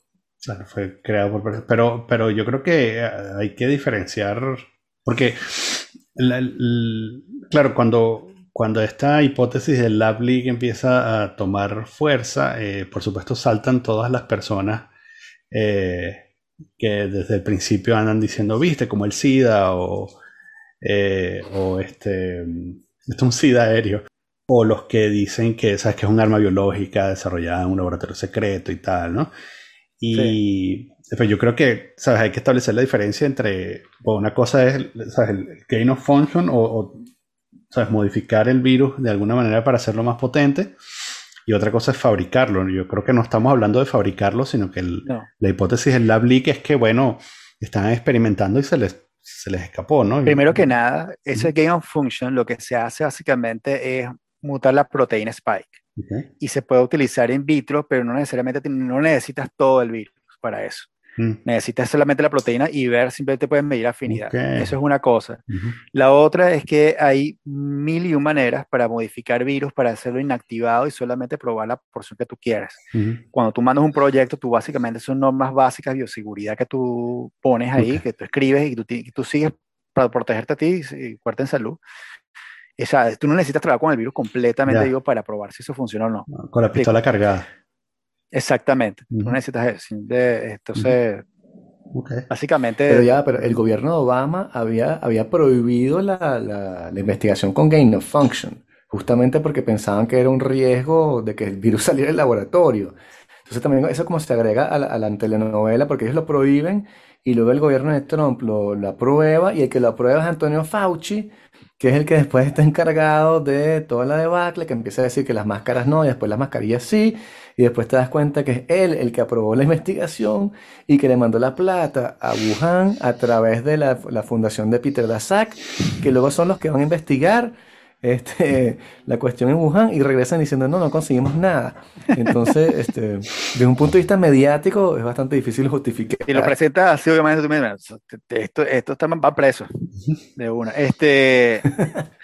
Fue creado por. Pero, pero yo creo que hay que diferenciar. Porque. claro, cuando cuando esta hipótesis del Lab League empieza a tomar fuerza, eh, por supuesto saltan todas las personas eh, que desde el principio andan diciendo, viste, como el SIDA o, eh, o este, este, es un SIDA aéreo. O los que dicen que, ¿sabes? que es un arma biológica desarrollada en un laboratorio secreto y tal, ¿no? Y pues yo creo que ¿sabes? hay que establecer la diferencia entre, una cosa es ¿sabes? el gain of function o ¿sabes? Modificar el virus de alguna manera para hacerlo más potente. Y otra cosa es fabricarlo. Yo creo que no estamos hablando de fabricarlo, sino que la hipótesis del lab leak es que, bueno, están experimentando y se les, se les escapó, ¿no? Primero que nada, ese gain of function lo que se hace básicamente es mutar la proteína spike. Y se puede utilizar in vitro, pero no necesariamente no necesitas todo el virus para eso. Mm. Necesitas solamente la proteína y ver, simplemente puedes medir afinidad. Eso es una cosa. La otra es que hay mil y un maneras para modificar virus, para hacerlo inactivado y solamente probar la porción que tú quieras. Cuando tú mandas un proyecto, tú básicamente son normas básicas de bioseguridad que tú pones ahí, que tú escribes y tú, tú sigues para protegerte a ti y cuarte en salud. O sea, tú no necesitas trabajar con el virus completamente, digo, para probar si eso funciona o no. Con la pistola cargada. Exactamente, no necesitas eso. entonces, básicamente... Pero ya, pero el gobierno de Obama había, había prohibido la, la, la, investigación con gain of function, justamente porque pensaban que era un riesgo de que el virus saliera del laboratorio. Entonces también eso como se agrega a la, a la telenovela, porque ellos lo prohíben y luego el gobierno de Trump lo, lo aprueba y el que lo aprueba es Antonio Fauci, que es el que después está encargado de toda la debacle, que empieza a decir que las máscaras no y después las mascarillas sí, y después te das cuenta que es él el que aprobó la investigación y que le mandó la plata a Wuhan a través de la, la fundación de Peter Daszak, que luego son los que van a investigar este, la cuestión en Wuhan y regresan diciendo no, no conseguimos nada. Entonces, este, desde un punto de vista mediático es bastante difícil justificar. Y lo presenta así, obviamente, esto, esto está, va preso de una. Este,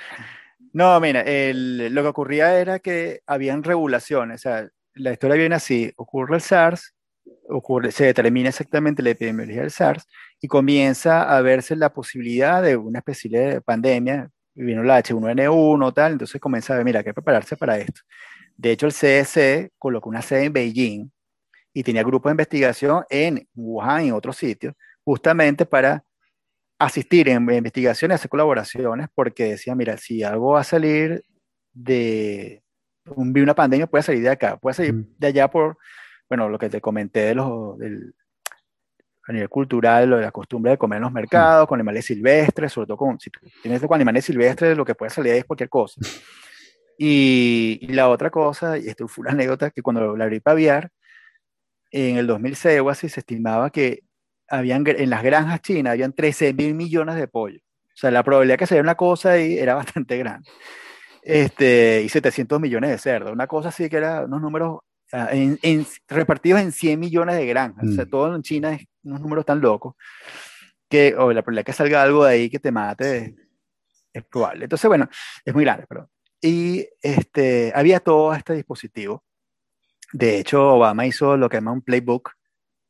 no, mira, lo que ocurría era que habían regulaciones, o sea, la historia viene así, ocurre el SARS, ocurre, se determina exactamente la epidemiología del SARS y comienza a verse la posibilidad de una especie de pandemia, vino la H1N1, tal, entonces comienza a ver, mira, hay que prepararse para esto. De hecho, el CDC colocó una sede en Beijing y tenía grupos de investigación en Wuhan y en otros sitios, justamente para asistir en investigaciones, hacer colaboraciones, porque decía, mira, si algo va a salir de, un, una pandemia puede salir de acá, puede salir de allá por, bueno, lo que te comenté de los, del, a nivel cultural, lo de la costumbre de comer en los mercados, con animales silvestres, sobre todo con, si tienes con animales silvestres, lo que puede salir es cualquier cosa. Y, la otra cosa, y esto fue una anécdota, que cuando la gripe aviar, en el 2006 o así, se estimaba que habían, en las granjas chinas habían 13 mil millones de pollos. O sea, la probabilidad que saliera una cosa ahí era bastante grande este, y 700 millones de cerdos. Una cosa así que era unos números ah, en, repartidos en 100 millones de granjas. O sea, mm. todo en China es unos números tan locos que o la probabilidad que salga algo de ahí que te mate es, probable. Entonces, bueno, es muy grande, pero y este, había todo este dispositivo. De hecho, Obama hizo lo que llama un playbook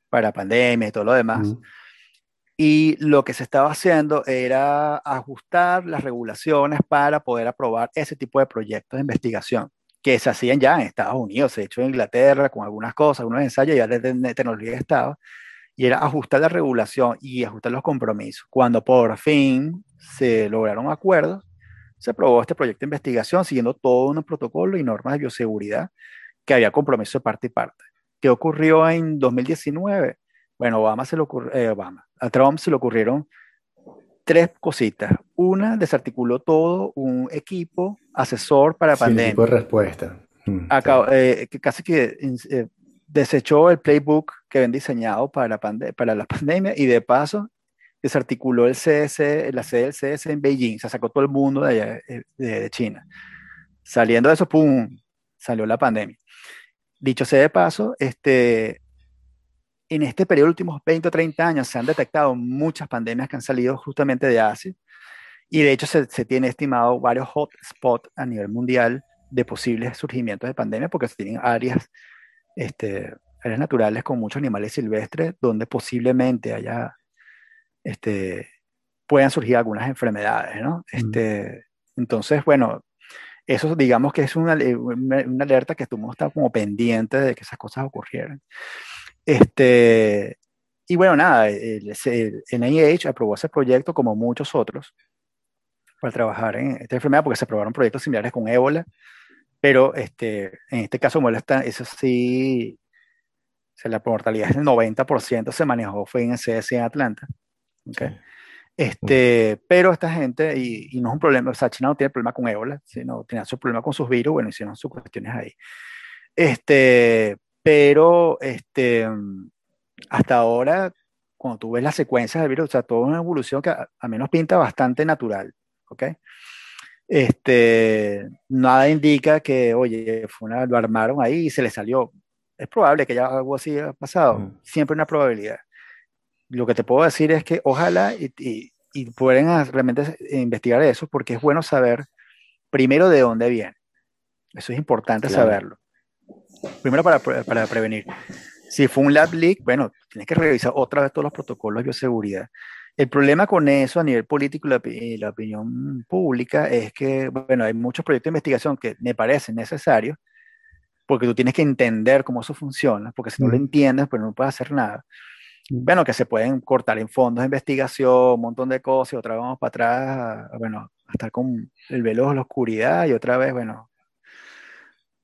para pandemia y todo lo demás. Mm. Y lo que se estaba haciendo era ajustar las regulaciones para poder aprobar ese tipo de proyectos de investigación que se hacían ya en Estados Unidos, ha hecho en Inglaterra con algunas cosas, algunos ensayos ya de, tecnología de Estado, y era ajustar la regulación y ajustar los compromisos. Cuando por fin se lograron acuerdos, se aprobó este proyecto de investigación siguiendo todo un protocolo y normas de bioseguridad que había compromiso de parte y parte. ¿Qué ocurrió en 2019? Bueno, Obama se le ocurrió, eh, Obama, a Trump se le ocurrieron tres cositas. Una, desarticuló todo un equipo asesor para sí, pandemia. Equipo de respuesta. Mm, eh, que casi que eh, desechó el playbook que habían diseñado para, para la pandemia y de paso desarticuló el CS, la sede del CS en Beijing, se sacó todo el mundo de, allá, de, China. Saliendo de eso, ¡pum!, salió la pandemia. Dicho sea de paso, este, en este periodo, los últimos 20 o 30 años, se han detectado muchas pandemias que han salido justamente de Asia. Y de hecho se, se tiene estimado varios hotspots a nivel mundial de posibles surgimientos de pandemias porque se tienen áreas, este, áreas naturales con muchos animales silvestres donde posiblemente haya, este, puedan surgir algunas enfermedades, ¿no? Mm. Este, entonces, bueno, eso digamos que es una, una, alerta que tú está como pendiente de que esas cosas ocurrieran. Este, y bueno, nada, el, NIH aprobó ese proyecto como muchos otros para trabajar en esta enfermedad, porque se aprobaron proyectos similares con ébola, pero este, en este caso molesta, eso sí, la mortalidad del 90% se manejó, fue en el CDC en Atlanta. Okay. Este, pero esta gente, y, no es un problema, o sea, China no tiene problema con ébola, sino tiene su problema con sus virus, bueno, hicieron sus cuestiones ahí. Este, pero este, hasta ahora, cuando tú ves las secuencias del virus, o sea, toda una evolución que a, menos pinta bastante natural, ¿ok? Este, nada indica que, oye, fue una, lo armaron ahí y se le salió. Es probable que ya algo así haya pasado, siempre una probabilidad. lo que te puedo decir es que ojalá y, y, y pueden realmente investigar eso, porque es bueno saber primero de dónde viene. Eso es importante saberlo. Primero para, para, prevenir. Si fue un lab leak, bueno, tienes que revisar otra vez todos los protocolos de bioseguridad. El problema con eso a nivel político y la, opinión pública es que, bueno, hay muchos proyectos de investigación que me parecen necesarios, porque tú tienes que entender cómo eso funciona, porque si no lo entiendes, pues no puedes hacer nada. Bueno, que se pueden cortar en fondos de investigación, un montón de cosas, y otra vez vamos para atrás, bueno, a estar con el velo de la oscuridad, y otra vez, bueno,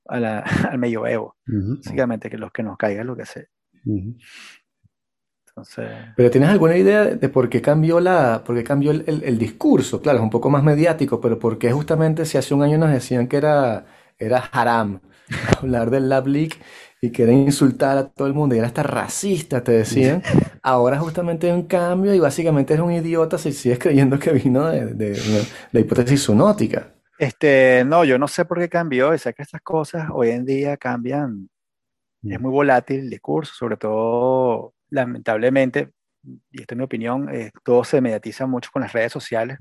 a la, al medioevo, básicamente, que los que nos caigan lo que sea. Entonces... Pero ¿tienes alguna idea de por qué cambió, la, por qué cambió el, el, discurso? Claro, es un poco más mediático, pero ¿por qué justamente si hace un año nos decían que era, era haram hablar del Lab Leak y que era insultar a todo el mundo y era hasta racista, te decían? Ahora justamente hay un cambio y básicamente es un idiota si sigues creyendo que vino de, de, de la hipótesis zoonótica. Este, no, yo no sé por qué cambió, y sé que estas cosas hoy en día cambian, es mm. muy volátil el discurso, sobre todo, lamentablemente, y esta es mi opinión, eh, todo se mediatiza mucho con las redes sociales,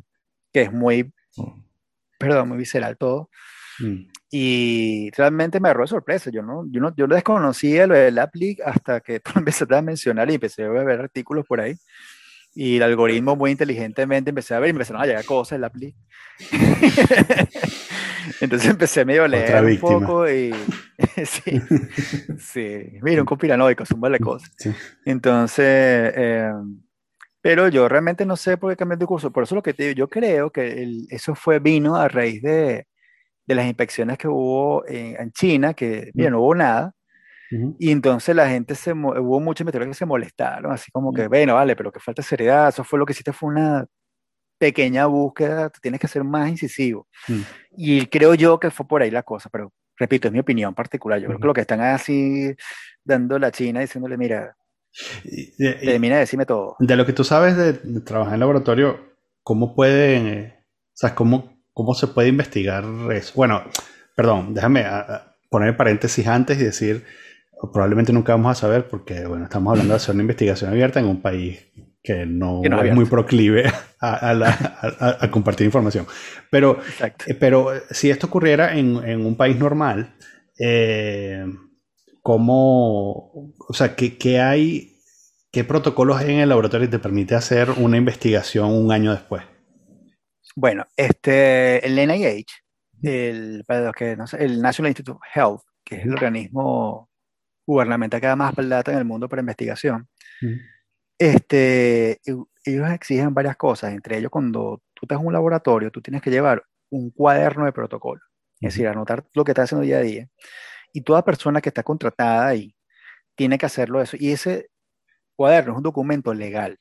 que es muy, perdón, muy visceral todo. Mm. Y realmente me agarró de sorpresa. Yo no, yo no, yo no desconocía lo del App League hasta que tú empezaste a mencionar y empecé a ver artículos por ahí. Y el algoritmo muy inteligentemente empecé a ver y empezaron a llegar cosas la Play. Entonces empecé medio a leer un poco y sí, sí, mira, un conspiranoico, un de cosas. Entonces, eh, pero yo realmente no sé por qué cambié de curso. Por eso lo que te digo, yo creo que eso fue vino a raíz de, de las inspecciones que hubo en, en China, que, mira, no hubo nada. Y entonces la gente se, hubo muchos meteorólogos que se molestaron, así como que, bueno, vale, pero que falta seriedad, eso fue lo que hiciste, fue una pequeña búsqueda, tienes que ser más incisivo. Mm. Y creo yo que fue por ahí la cosa, pero repito, es mi opinión particular, yo creo que lo que están así dando la China, diciéndole, mira, termina de decirme todo. De lo que tú sabes de, trabajar en laboratorio, ¿cómo pueden, eh, o sea, cómo, cómo se puede investigar eso? Bueno, perdón, déjame poner paréntesis antes y decir probablemente nunca vamos a saber porque, bueno, estamos hablando de hacer una investigación abierta en un país que no, es muy proclive a, compartir información. Pero, eh, pero si esto ocurriera en, un país normal, eh, ¿cómo, o sea, ¿qué, hay, qué protocolos hay en el laboratorio que te permite hacer una investigación un año después? Bueno, este, el NIH, el, que el National Institute of Health, que es el organismo gubernamental que da más plata en el mundo para investigación, mm. Este, ellos exigen varias cosas, entre ellos cuando tú estás en un laboratorio, tú tienes que llevar un cuaderno de protocolo, es decir, anotar lo que estás haciendo día a día, y toda persona que está contratada ahí tiene que hacerlo eso, y ese cuaderno es un documento legal,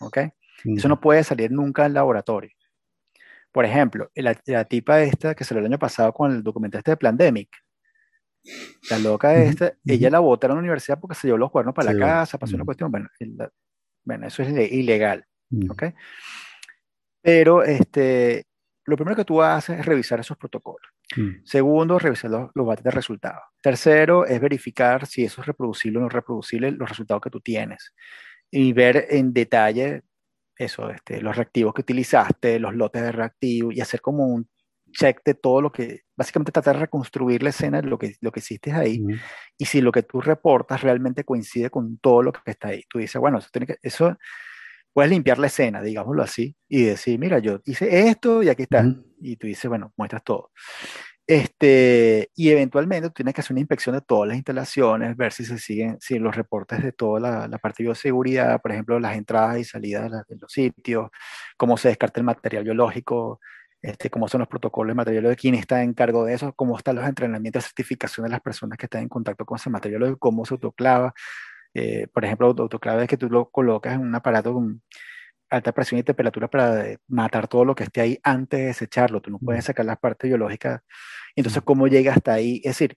¿ok? Eso no puede salir nunca al laboratorio. Por ejemplo, la, la, tipa esta que salió el año pasado con el documento este de Plandemic, la loca esta, ella la votaron en la universidad porque se llevó los cuernos para la casa, pasó una cuestión, bueno, bueno, eso es ilegal, ¿ok? Pero este, lo primero que tú haces es revisar esos protocolos. Segundo, revisar los, los bates de resultados. Tercero, es verificar si eso es reproducible o no reproducible los resultados que tú tienes. Y ver en detalle eso, este, los reactivos que utilizaste, los lotes de reactivos y hacer como un check de todo lo que, básicamente tratar de reconstruir la escena de lo que, lo que hiciste ahí, y si lo que tú reportas realmente coincide con todo lo que está ahí. Tú dices, bueno, eso, tiene que, eso puedes limpiar la escena, digámoslo así, y decir, mira, yo hice esto y aquí está. Y tú dices, bueno, muestras todo. Este, y eventualmente tú tienes que hacer una inspección de todas las instalaciones, ver si se siguen, si los reportes de toda la, la parte de bioseguridad, por ejemplo, las entradas y salidas de los sitios, cómo se descarta el material biológico, este, cómo son los protocolos de material, de quién está en cargo de eso, cómo están los entrenamientos de certificación de las personas que están en contacto con ese material, cómo se autoclava. Eh, por ejemplo, autoclave es que tú lo colocas en un aparato con alta presión y temperatura para eh, matar todo lo que esté ahí antes de desecharlo. Tú no puedes sacar las partes biológicas. Entonces, ¿cómo llega hasta ahí? Es decir,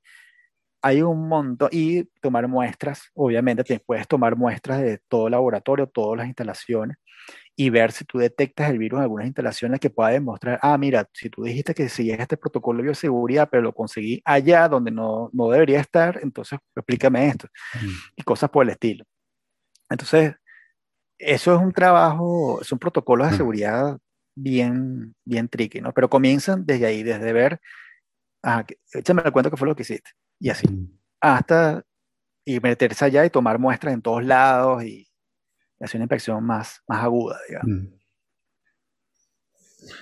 hay un montón, y tomar muestras, obviamente, te puedes tomar muestras de todo el laboratorio, todas las instalaciones, y ver si tú detectas el virus en algunas instalaciones que pueda demostrar, ah, mira, si tú dijiste que seguías este protocolo de bioseguridad, pero lo conseguí allá donde no, no debería estar, entonces explícame esto. Y cosas por el estilo. Entonces, eso es un trabajo, es un protocolo de mm. seguridad bien, bien tricky, ¿no? Pero comienzan desde ahí, desde ver, ah, échame el cuento que fue lo que hiciste, y así, mm. hasta y meterse allá y tomar muestras en todos lados y, hacer una inspección más, más aguda, digamos. Mm.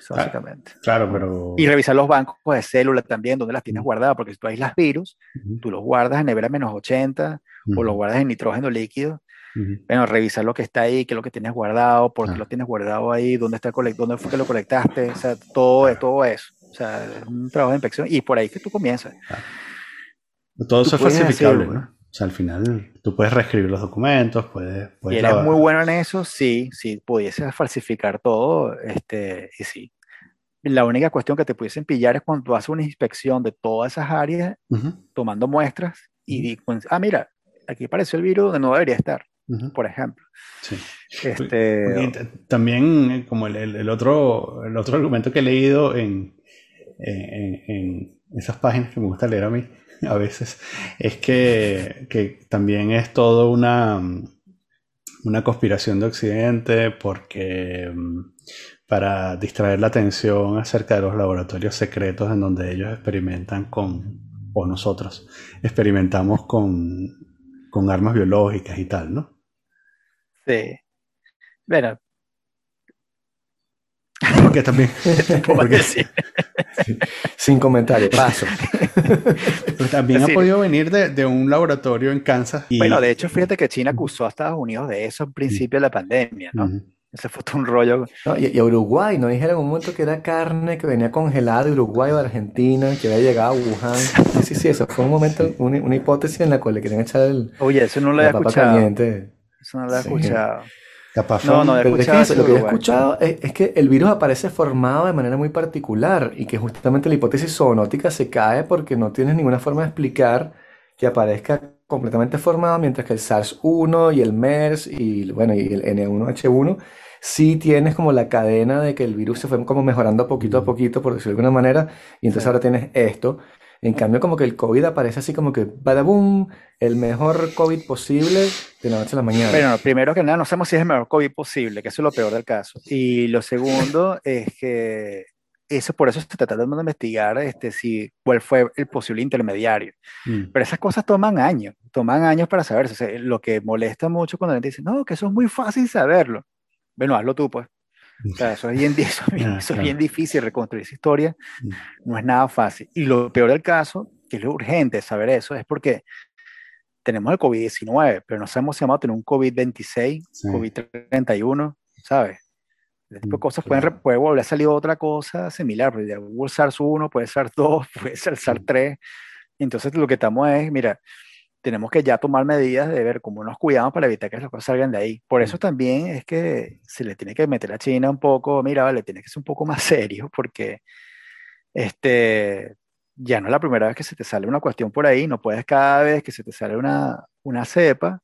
Básicamente. Claro, pero. Y revisar los bancos de células también, donde las tienes guardadas, porque si tú aíslas virus, tú los guardas en nevera menos 80 o los guardas en nitrógeno líquido bueno, revisar lo que está ahí, qué es lo que tienes guardado, por qué ah. lo tienes guardado ahí, dónde, está dónde fue que lo colectaste, o sea, todo, todo eso. O sea, es un trabajo de inspección y por ahí que tú comienzas. Todo eso es falsificable, ¿no? O sea, al final tú puedes reescribir los documentos, puedes... puedes y eres muy bueno en eso, sí, sí, pudieses falsificar todo, este, y sí. La única cuestión que te pudiesen pillar es cuando tú haces una inspección de todas esas áreas, tomando muestras, y, pues, ah, mira, aquí apareció el virus donde no debería estar por ejemplo. Sí. Este, también, eh, como el, otro, el otro argumento que he leído en, en, esas páginas que me gusta leer a mí a veces, es que, que también es todo una, una conspiración de Occidente porque mm, para distraer la atención acerca de los laboratorios secretos en donde ellos experimentan con, o nosotros experimentamos con, con armas biológicas y tal, ¿no? Sí. Bueno. Porque también. Sin comentario, paso. Pero también ha podido venir de, un laboratorio en Kansas. Bueno, de hecho, fíjate que China acusó a Estados Unidos de eso al principio de la pandemia, ¿no? Ese fue todo un rollo. y, a Uruguay, ¿no? Dijeron un momento que era carne que venía congelada de Uruguay o de Argentina, que había llegado a Wuhan. Sí, sí, sí, eso fue un momento, una, hipótesis en la cual le querían echar el. Oye, eso no lo había escuchado. Eso no lo he escuchado. No, no, he escuchado lo que he escuchado es, que el virus aparece formado de manera muy particular y que justamente la hipótesis zoonótica se cae porque no tienes ninguna forma de explicar que aparezca completamente formado, mientras que el SARS-1 y el MERS y, bueno, y el N1H1 sí tienes como la cadena de que el virus se fue como mejorando poquito a poquito, por decirlo de alguna manera, y entonces ahora tienes esto. En cambio, como que el COVID aparece así como que, boom, el mejor COVID posible de la noche a la mañana. Bueno, primero que nada, no sabemos si es el mejor COVID posible, que eso es lo peor del caso. Y lo segundo es que eso por eso se está tratando de investigar este, si, cuál fue el posible intermediario. Mm. Pero esas cosas toman años, toman años para saberse. lo que molesta mucho cuando la gente dice, no, que eso es muy fácil saberlo. Bueno, hazlo tú, pues eso es bien, eso, es bien difícil, reconstruir esa historia mm. no es nada fácil. Y lo peor del caso, que es lo urgente saber eso, es porque tenemos el COVID-19, pero no sabemos si vamos a tener un COVID-26, COVID-31, ¿sabes? Este tipo de mm, cosas pueden, puede volver a salir otra cosa similar, puede ser SARS-1, puede ser SARS-2, puede ser SARS-3. Entonces lo que estamos es, mira, tenemos que ya tomar medidas de ver cómo nos cuidamos para evitar que las cosas salgan de ahí. Por eso también es que se le tiene que meter a China un poco, mira, vale, tiene que ser un poco más serio porque este, ya no es la primera vez que se te sale una cuestión por ahí, no puedes cada vez que se te sale una, una cepa,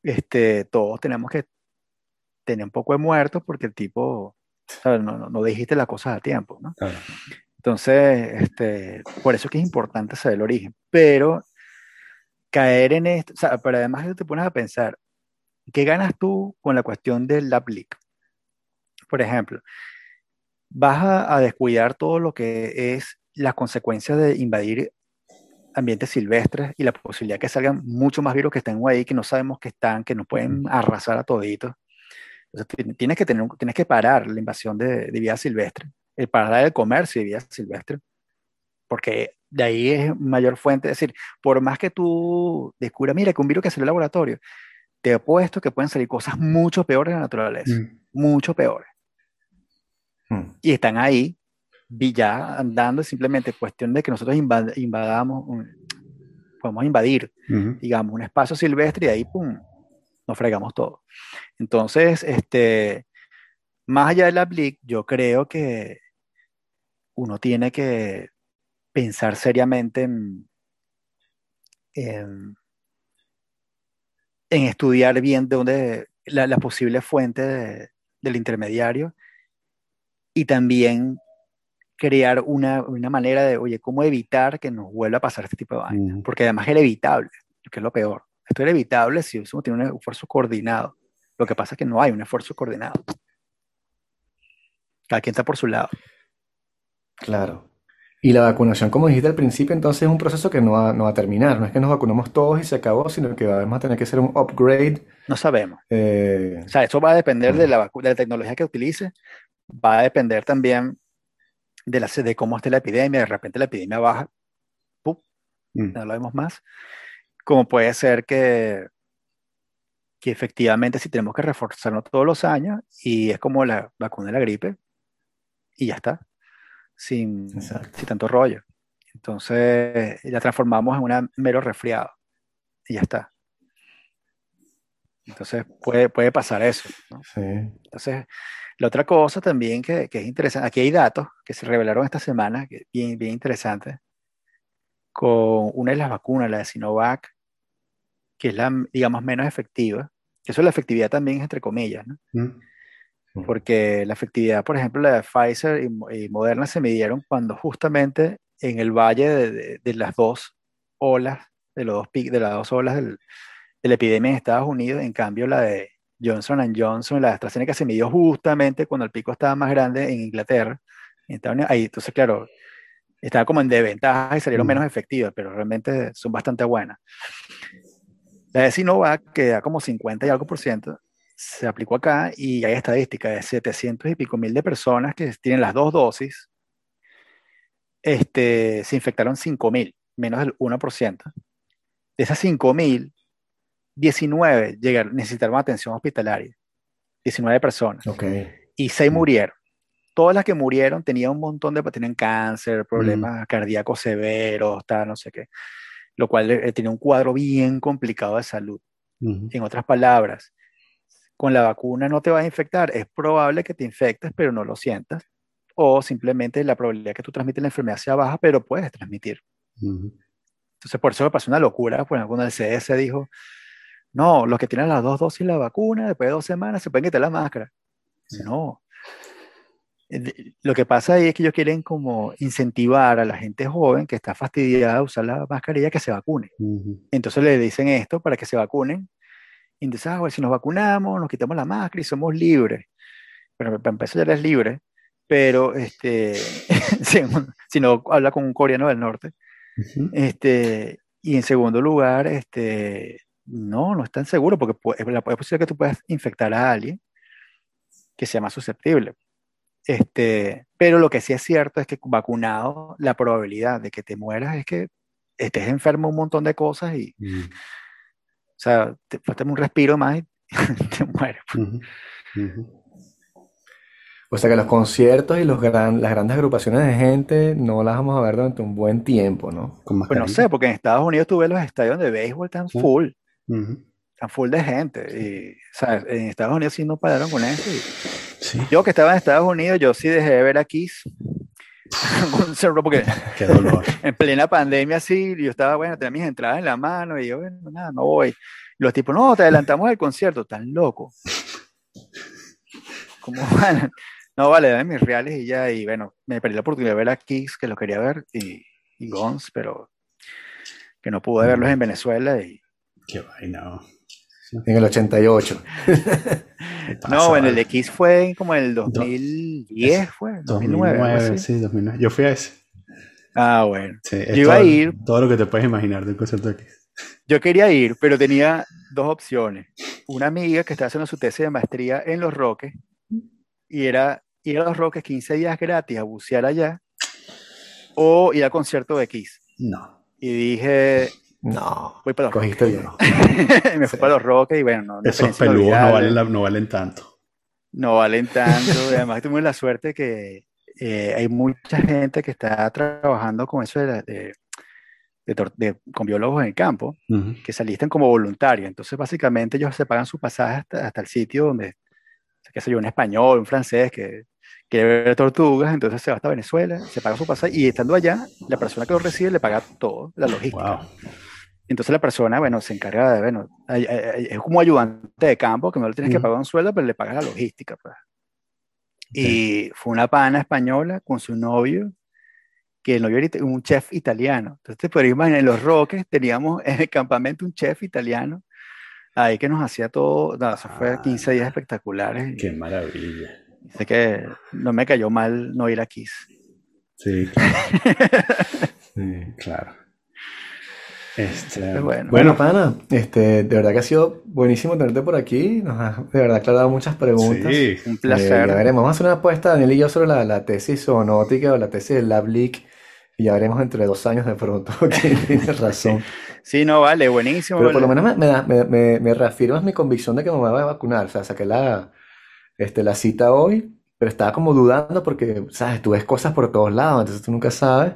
este, todos tenemos que tener un poco de muertos porque el tipo, No, no, no, dijiste las cosas a tiempo, ¿no? Entonces, este, por eso es que es importante saber el origen, pero caer en esto, o sea, pero además te pones a pensar, ¿qué ganas tú con la cuestión del lab leak? Por ejemplo, vas a, descuidar todo lo que es las consecuencias de invadir ambientes silvestres y la posibilidad que salgan mucho más virus que estén ahí, que no sabemos que están, que nos pueden arrasar a toditos. Entonces, tienes que, tener, tienes que parar la invasión de, de vida silvestre, el parar el comercio de vida silvestre, porque de ahí es mayor fuente. Es decir, por más que tú descubras, mira, que un virus que salió el laboratorio, te he puesto que pueden salir cosas mucho peores de la naturaleza, mm. mucho peores. Mm. Y están ahí, ya andando, simplemente cuestión de que nosotros invadamos, podemos invadir, digamos, un espacio silvestre y ahí, pum, nos fregamos todo. Entonces, este, más allá de la BLIC, yo creo que uno tiene que pensar seriamente en, en, estudiar bien de dónde la, posible fuente del intermediario y también crear una, manera de, oye, cómo evitar que nos vuelva a pasar este tipo de vaina. Porque además es evitable, que es lo peor. Esto es evitable si uno tiene un esfuerzo coordinado. Lo que pasa es que no hay un esfuerzo coordinado. Cada quien está por su lado. Claro. Y la vacunación, como dijiste al principio, entonces es un proceso que no va, no va a terminar. No es que nos vacunamos todos y se acabó, sino que vamos a tener que hacer un upgrade. No sabemos. Eh, O sea, eso va a depender de la, vacu- de la tecnología que utilice, va a depender también de, la, de cómo esté la epidemia. De repente la epidemia baja, ¡pum! Mm. no lo vemos más. Como puede ser que, que efectivamente si tenemos que reforzarnos todos los años y es como la vacuna de la gripe y ya está, sin, sin tanto rollo. Entonces la transformamos en un mero resfriado y ya está. Entonces puede, puede pasar eso. ¿no? sí. Entonces, la otra cosa también que, que es interesante, aquí hay datos que se revelaron esta semana, que bien, bien interesantes, con una de las vacunas, la de Sinovac, que es la, digamos, menos efectiva, eso la efectividad también es entre comillas, ¿no? Mm. Porque la efectividad, por ejemplo, la de Pfizer y, y Moderna se midieron cuando justamente en el valle de, de- de las dos olas, de, los dos de las dos olas del- de la epidemia en Estados Unidos, en cambio la de Johnson Johnson, la de AstraZeneca se midió justamente cuando el pico estaba más grande en Inglaterra, en Estados Unidos. Ahí, entonces, claro, estaba como en desventaja y salieron menos efectivas, pero realmente son bastante buenas. La de Sinovac, que da como 50 y algo por ciento, se aplicó acá y hay estadísticas de 700 y pico mil de personas que tienen las dos dosis, este, se infectaron 5 mil, menos del 1%. De esas 5 mil, 19 llegaron, necesitaron atención hospitalaria, 19 personas, Ok. y 6 murieron. Todas las que murieron tenían un montón de, tenían cáncer, problemas cardíacos severos, tal, no sé qué, lo cual eh, tenía un cuadro bien complicado de salud. En otras palabras, con la vacuna no te vas a infectar. Es probable que te infectes, pero no lo sientas. O simplemente la probabilidad que tú transmites la enfermedad sea baja, pero puedes transmitir. Ujú. Entonces, por eso me pasó una locura. Pues, cuando el CS dijo, no, los que tienen las dos dosis de la vacuna, después de dos semanas, se pueden quitar la máscara. Sí. No. Eh, Lo que pasa ahí es que ellos quieren como incentivar a la gente joven que está fastidiada de usar la mascarilla que se vacune. Ujú. Entonces le dicen esto para que se vacunen. Entonces, ah, bueno, si nos vacunamos, nos quitamos la máscara y somos libres. Pero para empezar ya eres libre, pero este, si, si no habla con un coreano del norte. Ujú. Este, y en segundo lugar, este, no, no están seguros porque pu- es es posible que tú puedas infectar a alguien que sea más susceptible. Este, pero lo que sí es cierto es que vacunado, la probabilidad de que te mueras es que estés enfermo un montón de cosas y, Ujú. O sea, te falta un respiro más y te mueres. Ujú. O sea que los conciertos y los gran- las grandes agrupaciones de gente no las vamos a ver durante un buen tiempo, ¿no? Con Pues no sé, porque en Estados Unidos tú ves los estadios de béisbol tan Sí. full, tan full de gente. Y, o sea, en Estados Unidos sí no pararon con eso. y- Sí. Yo que estaba en Estados Unidos, yo sí dejé de ver a Kiss. Porque Qué dolor. en plena pandemia sí, yo estaba, bueno, tenía mis entradas en la mano y yo, bueno, nada, no voy. Y los tipos, no, te adelantamos el concierto, tan loco. No, vale, dame mis reales y ya, y bueno, me perdí la oportunidad de ver a Kiss, que lo quería ver, y, y Guns, pero que no pude verlos en Venezuela. Y, Qué vaina. En el 88. ¿Qué pasa, no, bueno, el de Kiss fue como en el 2010, fue, 2009. algo 2009, así. sí, 2009. Yo fui a ese. Ah, bueno. Sí, Yo iba a todo- ir. Todo lo que te puedes imaginar de un concierto aquí. Yo quería ir, pero tenía dos opciones. Una amiga que estaba haciendo su tesis de maestría en Los Roques y era ir a Los Roques 15 días gratis a bucear allá o ir al concierto de Kiss. No. Y dije, No, voy para Los cogiste bien. Me fui para Los Roques y bueno, no, Esos peludos no valen, la- no valen tanto. No valen tanto. y además tuvimos la suerte que eh, hay mucha gente que está trabajando con eso de, la- de- de tor- de- con biólogos en el campo. Que se alisten como voluntarios. Entonces, básicamente, ellos se pagan su pasaje hasta, hasta el sitio donde, qué sé yo, un español, un francés que quiere ver tortugas, entonces se va hasta Venezuela, se paga su pasaje y estando allá, la persona que lo recibe le paga todo, la logística. Wow. Entonces, la persona, bueno, se encarga de, bueno, es como ayudante de campo, que no le tienes que Ujú. pagar un sueldo, pero le pagas la logística. Pues. Y fue una pana española con su novio, que el novio era un chef italiano. Entonces te podrías imaginar, en Los Roques teníamos en el campamento un chef italiano ahí que nos hacía todo, no, eso fue 15 días espectaculares. Qué maravilla. Sé que no me cayó mal no ir a Kiss. Sí, claro. Este, bueno, bueno, pana, este, de verdad que ha sido buenísimo tenerte por aquí. Nos ha de verdad aclarado muchas preguntas. Sí, un eh, placer. ya veremos. Vamos a hacer una apuesta, Daniel y yo, sobre la, la tesis zoonótica o la tesis del Lab Leak. Y ya veremos entre dos años de pronto quién tiene razón. Sí, no, vale, buenísimo. Pero por lo menos me, me, me, me, reafirmas mi convicción de que me voy a vacunar. O sea, saqué la, este, la cita hoy, pero estaba como dudando porque, ¿sabes? Tú ves cosas por todos lados, entonces tú nunca sabes.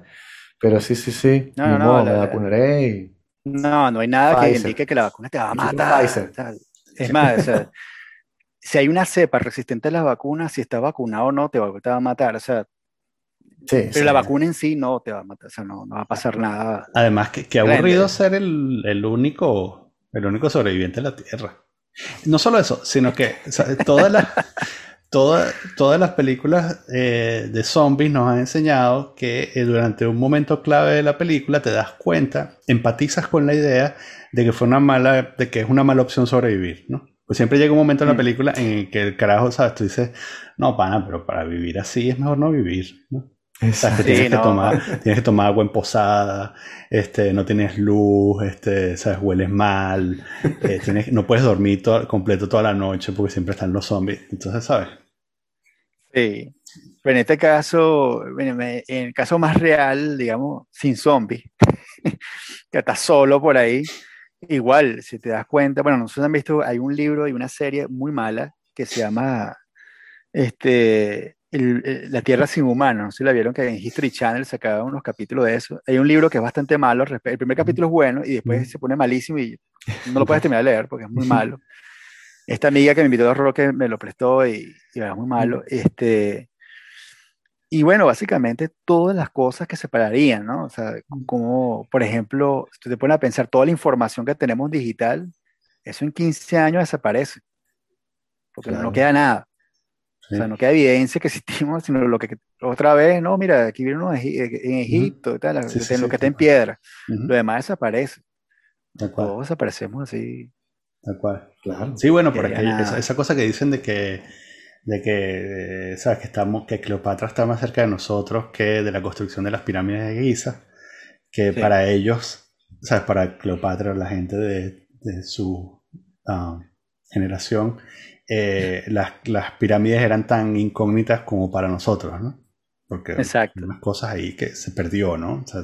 Pero sí, sí, sí. No, no, me vacunaré y... No, no hay nada que indique que la vacuna te va a matar. Es más, si hay una cepa resistente a las vacunas, si estás vacunado o no, te va, te va a matar. O sea, sí, pero la vacuna en sí no te va a matar, o sea, no, no va a pasar nada. Además, que, que aburrido ser el, el, único, el único sobreviviente de la Tierra. No solo eso, sino que todas las todas las películas eh, de zombies nos han enseñado que eh, durante un momento clave de la película te das cuenta, empatizas con la idea de que fue una mala, de que es una mala opción sobrevivir, ¿no? Pues siempre llega un momento en la mm. película en el que el carajo, sabes, tú dices, no, pana, pero para vivir así es mejor no vivir, ¿no? tienes, que tomar, tienes que tomar agua en posada, este, no tienes luz, este, sabes, hueles mal, eh, tienes, no puedes dormir todo, completo toda la noche porque siempre están los zombies. Entonces, ¿sabes? Sí, pero en este caso, en el caso más real, digamos, sin zombies, que estás solo por ahí, igual, si te das cuenta, bueno, nosotros han visto, hay un libro y una serie muy mala que se llama este, La Tierra sin humanos, no sé si la vieron que en History Channel sacaba unos capítulos de eso. Hay un libro que es bastante malo, el primer capítulo es bueno y después se pone malísimo y no lo puedes terminar de leer porque es muy malo esta amiga que me invitó a Roque me lo prestó y, era muy malo. Este, y bueno, básicamente todas las cosas que se pararían, ¿no? O sea, como, por ejemplo, si te pones a pensar toda la información que tenemos digital, eso en 15 años desaparece, porque no queda nada. O sea, no queda evidencia que existimos, sino lo que otra vez, no, mira, aquí viene uno en Egipto, tal, lo que está en piedra. Lo demás desaparece. Todos desaparecemos así Tal cual. Claro. Sí, bueno, porque esa, esa, cosa que dicen de que, de que, ¿sabes? Que, estamos, que Cleopatra está más cerca de nosotros que de la construcción de las pirámides de Giza, que para ellos, ¿sabes? Para Cleopatra, la gente de, de su ah, generación, eh, las, las, pirámides eran tan incógnitas como para nosotros, ¿no? Porque Exacto. hay unas cosas ahí que se perdió, ¿no? O sea,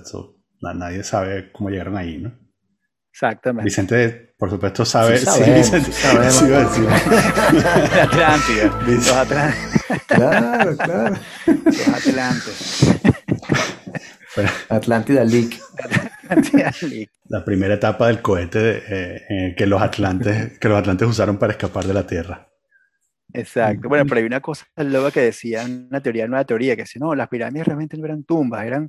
nadie sabe cómo llegaron ahí, ¿no? Exactamente. Vicente, por supuesto, sabe. Sí, sabemos, sí, sí La Atlántida. Los Atlántidos. Claro, claro. Los Atlantes. Atlántida Leak. Atlántida. La primera etapa del cohete eh, que, los Atlantes, que los Atlantes usaron para escapar de la Tierra. Exacto. Bueno, pero hay una cosa luego que decía, una teoría, una teoría, que decía, no, las pirámides realmente no eran tumbas, eran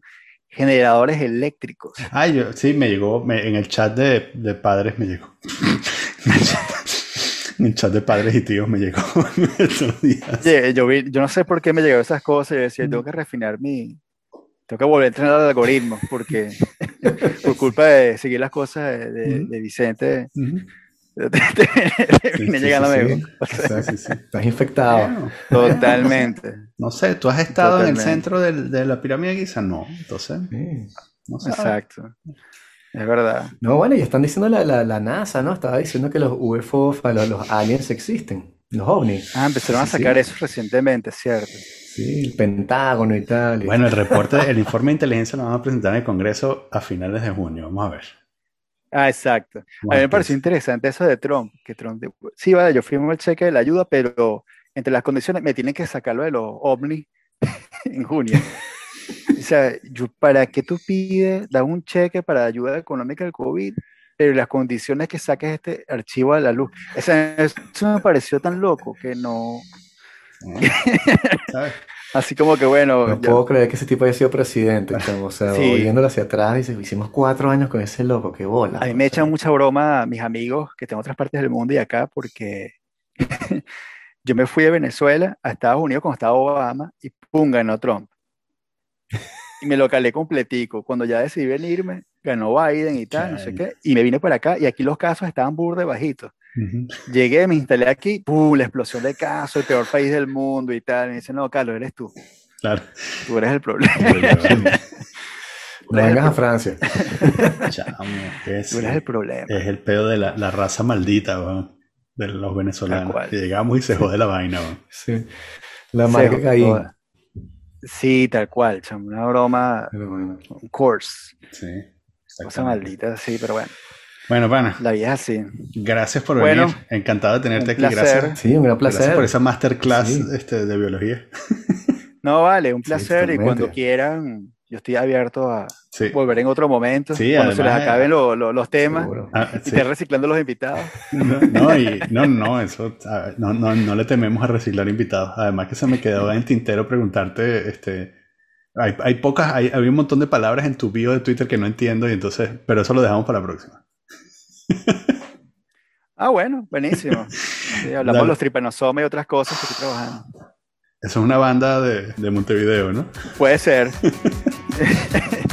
generadores eléctricos. Ah, yo, sí, me llegó, en el chat de, de padres me llegó. en el chat de padres y tíos me llegó estos días. yo, vi, yo no sé por qué me llegaron esas cosas. Yo decía, tengo que refinar mi. Tengo que volver a entrenar el algoritmo, porque por culpa de seguir las cosas de, de, Vicente, Vine llegando Estás infectado. Totalmente. No sé, ¿tú has estado en el centro de la pirámide quizá? No, entonces. No sé. Exacto. Es verdad. No, bueno, y están diciendo la, la, NASA, ¿no? Estaba diciendo que los UFOs, los, los aliens existen, los ovnis. Ah, empezaron a sacar eso recientemente, ¿cierto? Sí, el Pentágono y tal. bueno, el reporte, el informe de inteligencia lo vamos a presentar en el Congreso a finales de junio. Vamos a ver. Ah, exacto. A mí me pareció interesante eso de Trump, que Trump, sí, vale, yo firmo el cheque de la ayuda, pero entre las condiciones me tienen que sacarlo de los ovnis en junio. o sea, ¿para qué tú pides, da un cheque para ayuda económica del COVID, pero las condiciones que saques este archivo a la luz? O sea, eso me pareció tan loco que no... Así como que bueno. No puedo creer que ese tipo haya sido presidente. o sea, viéndolo hacia atrás, dice, hicimos cuatro años con ese loco, qué bola. A mí me echan mucha broma mis amigos que están en otras partes del mundo y acá, porque yo me fui de Venezuela a Estados Unidos cuando estaba Obama y pum, ganó Trump. Y me lo calé completico. Cuando ya decidí venirme, ganó Biden y tal, no sé qué, y me vine para acá y aquí los casos estaban burde bajitos. Llegué, me instalé aquí, ¡pum! La explosión de casos, el peor país del mundo y tal. me dicen, no, Carlos, eres tú. Claro. Tú eres el problema. No vengas a Francia. Chamo, es, tú eres el problema. Es el pedo de la, la raza maldita, de los venezolanos. llegamos y se jode la vaina. Sí. La marca Caín. Sí, tal cual, chamo. Una broma. Un course. Sí. Cosa maldita, sí, pero bueno. Bueno, pana. La vida es así. Gracias por venir. Encantado de tenerte aquí. Gracias. Sí, un gran placer. Gracias por esa masterclass este, de biología. No, vale, un placer. y cuando quieran, yo estoy abierto a volver en otro momento. cuando se les acaben los temas ah, y reciclando los invitados. No, y, no, no, eso, no, no, no, le tememos a reciclar invitados. Además que se me quedó en tintero preguntarte, este, hay, hay pocas, hay, hay un montón de palabras en tu bio de Twitter que no entiendo y entonces, pero eso lo dejamos para la próxima. Ah, bueno, buenísimo. hablamos de los tripanosomas y otras cosas que estoy trabajando. Eso es una banda de, de Montevideo, ¿no? Puede ser.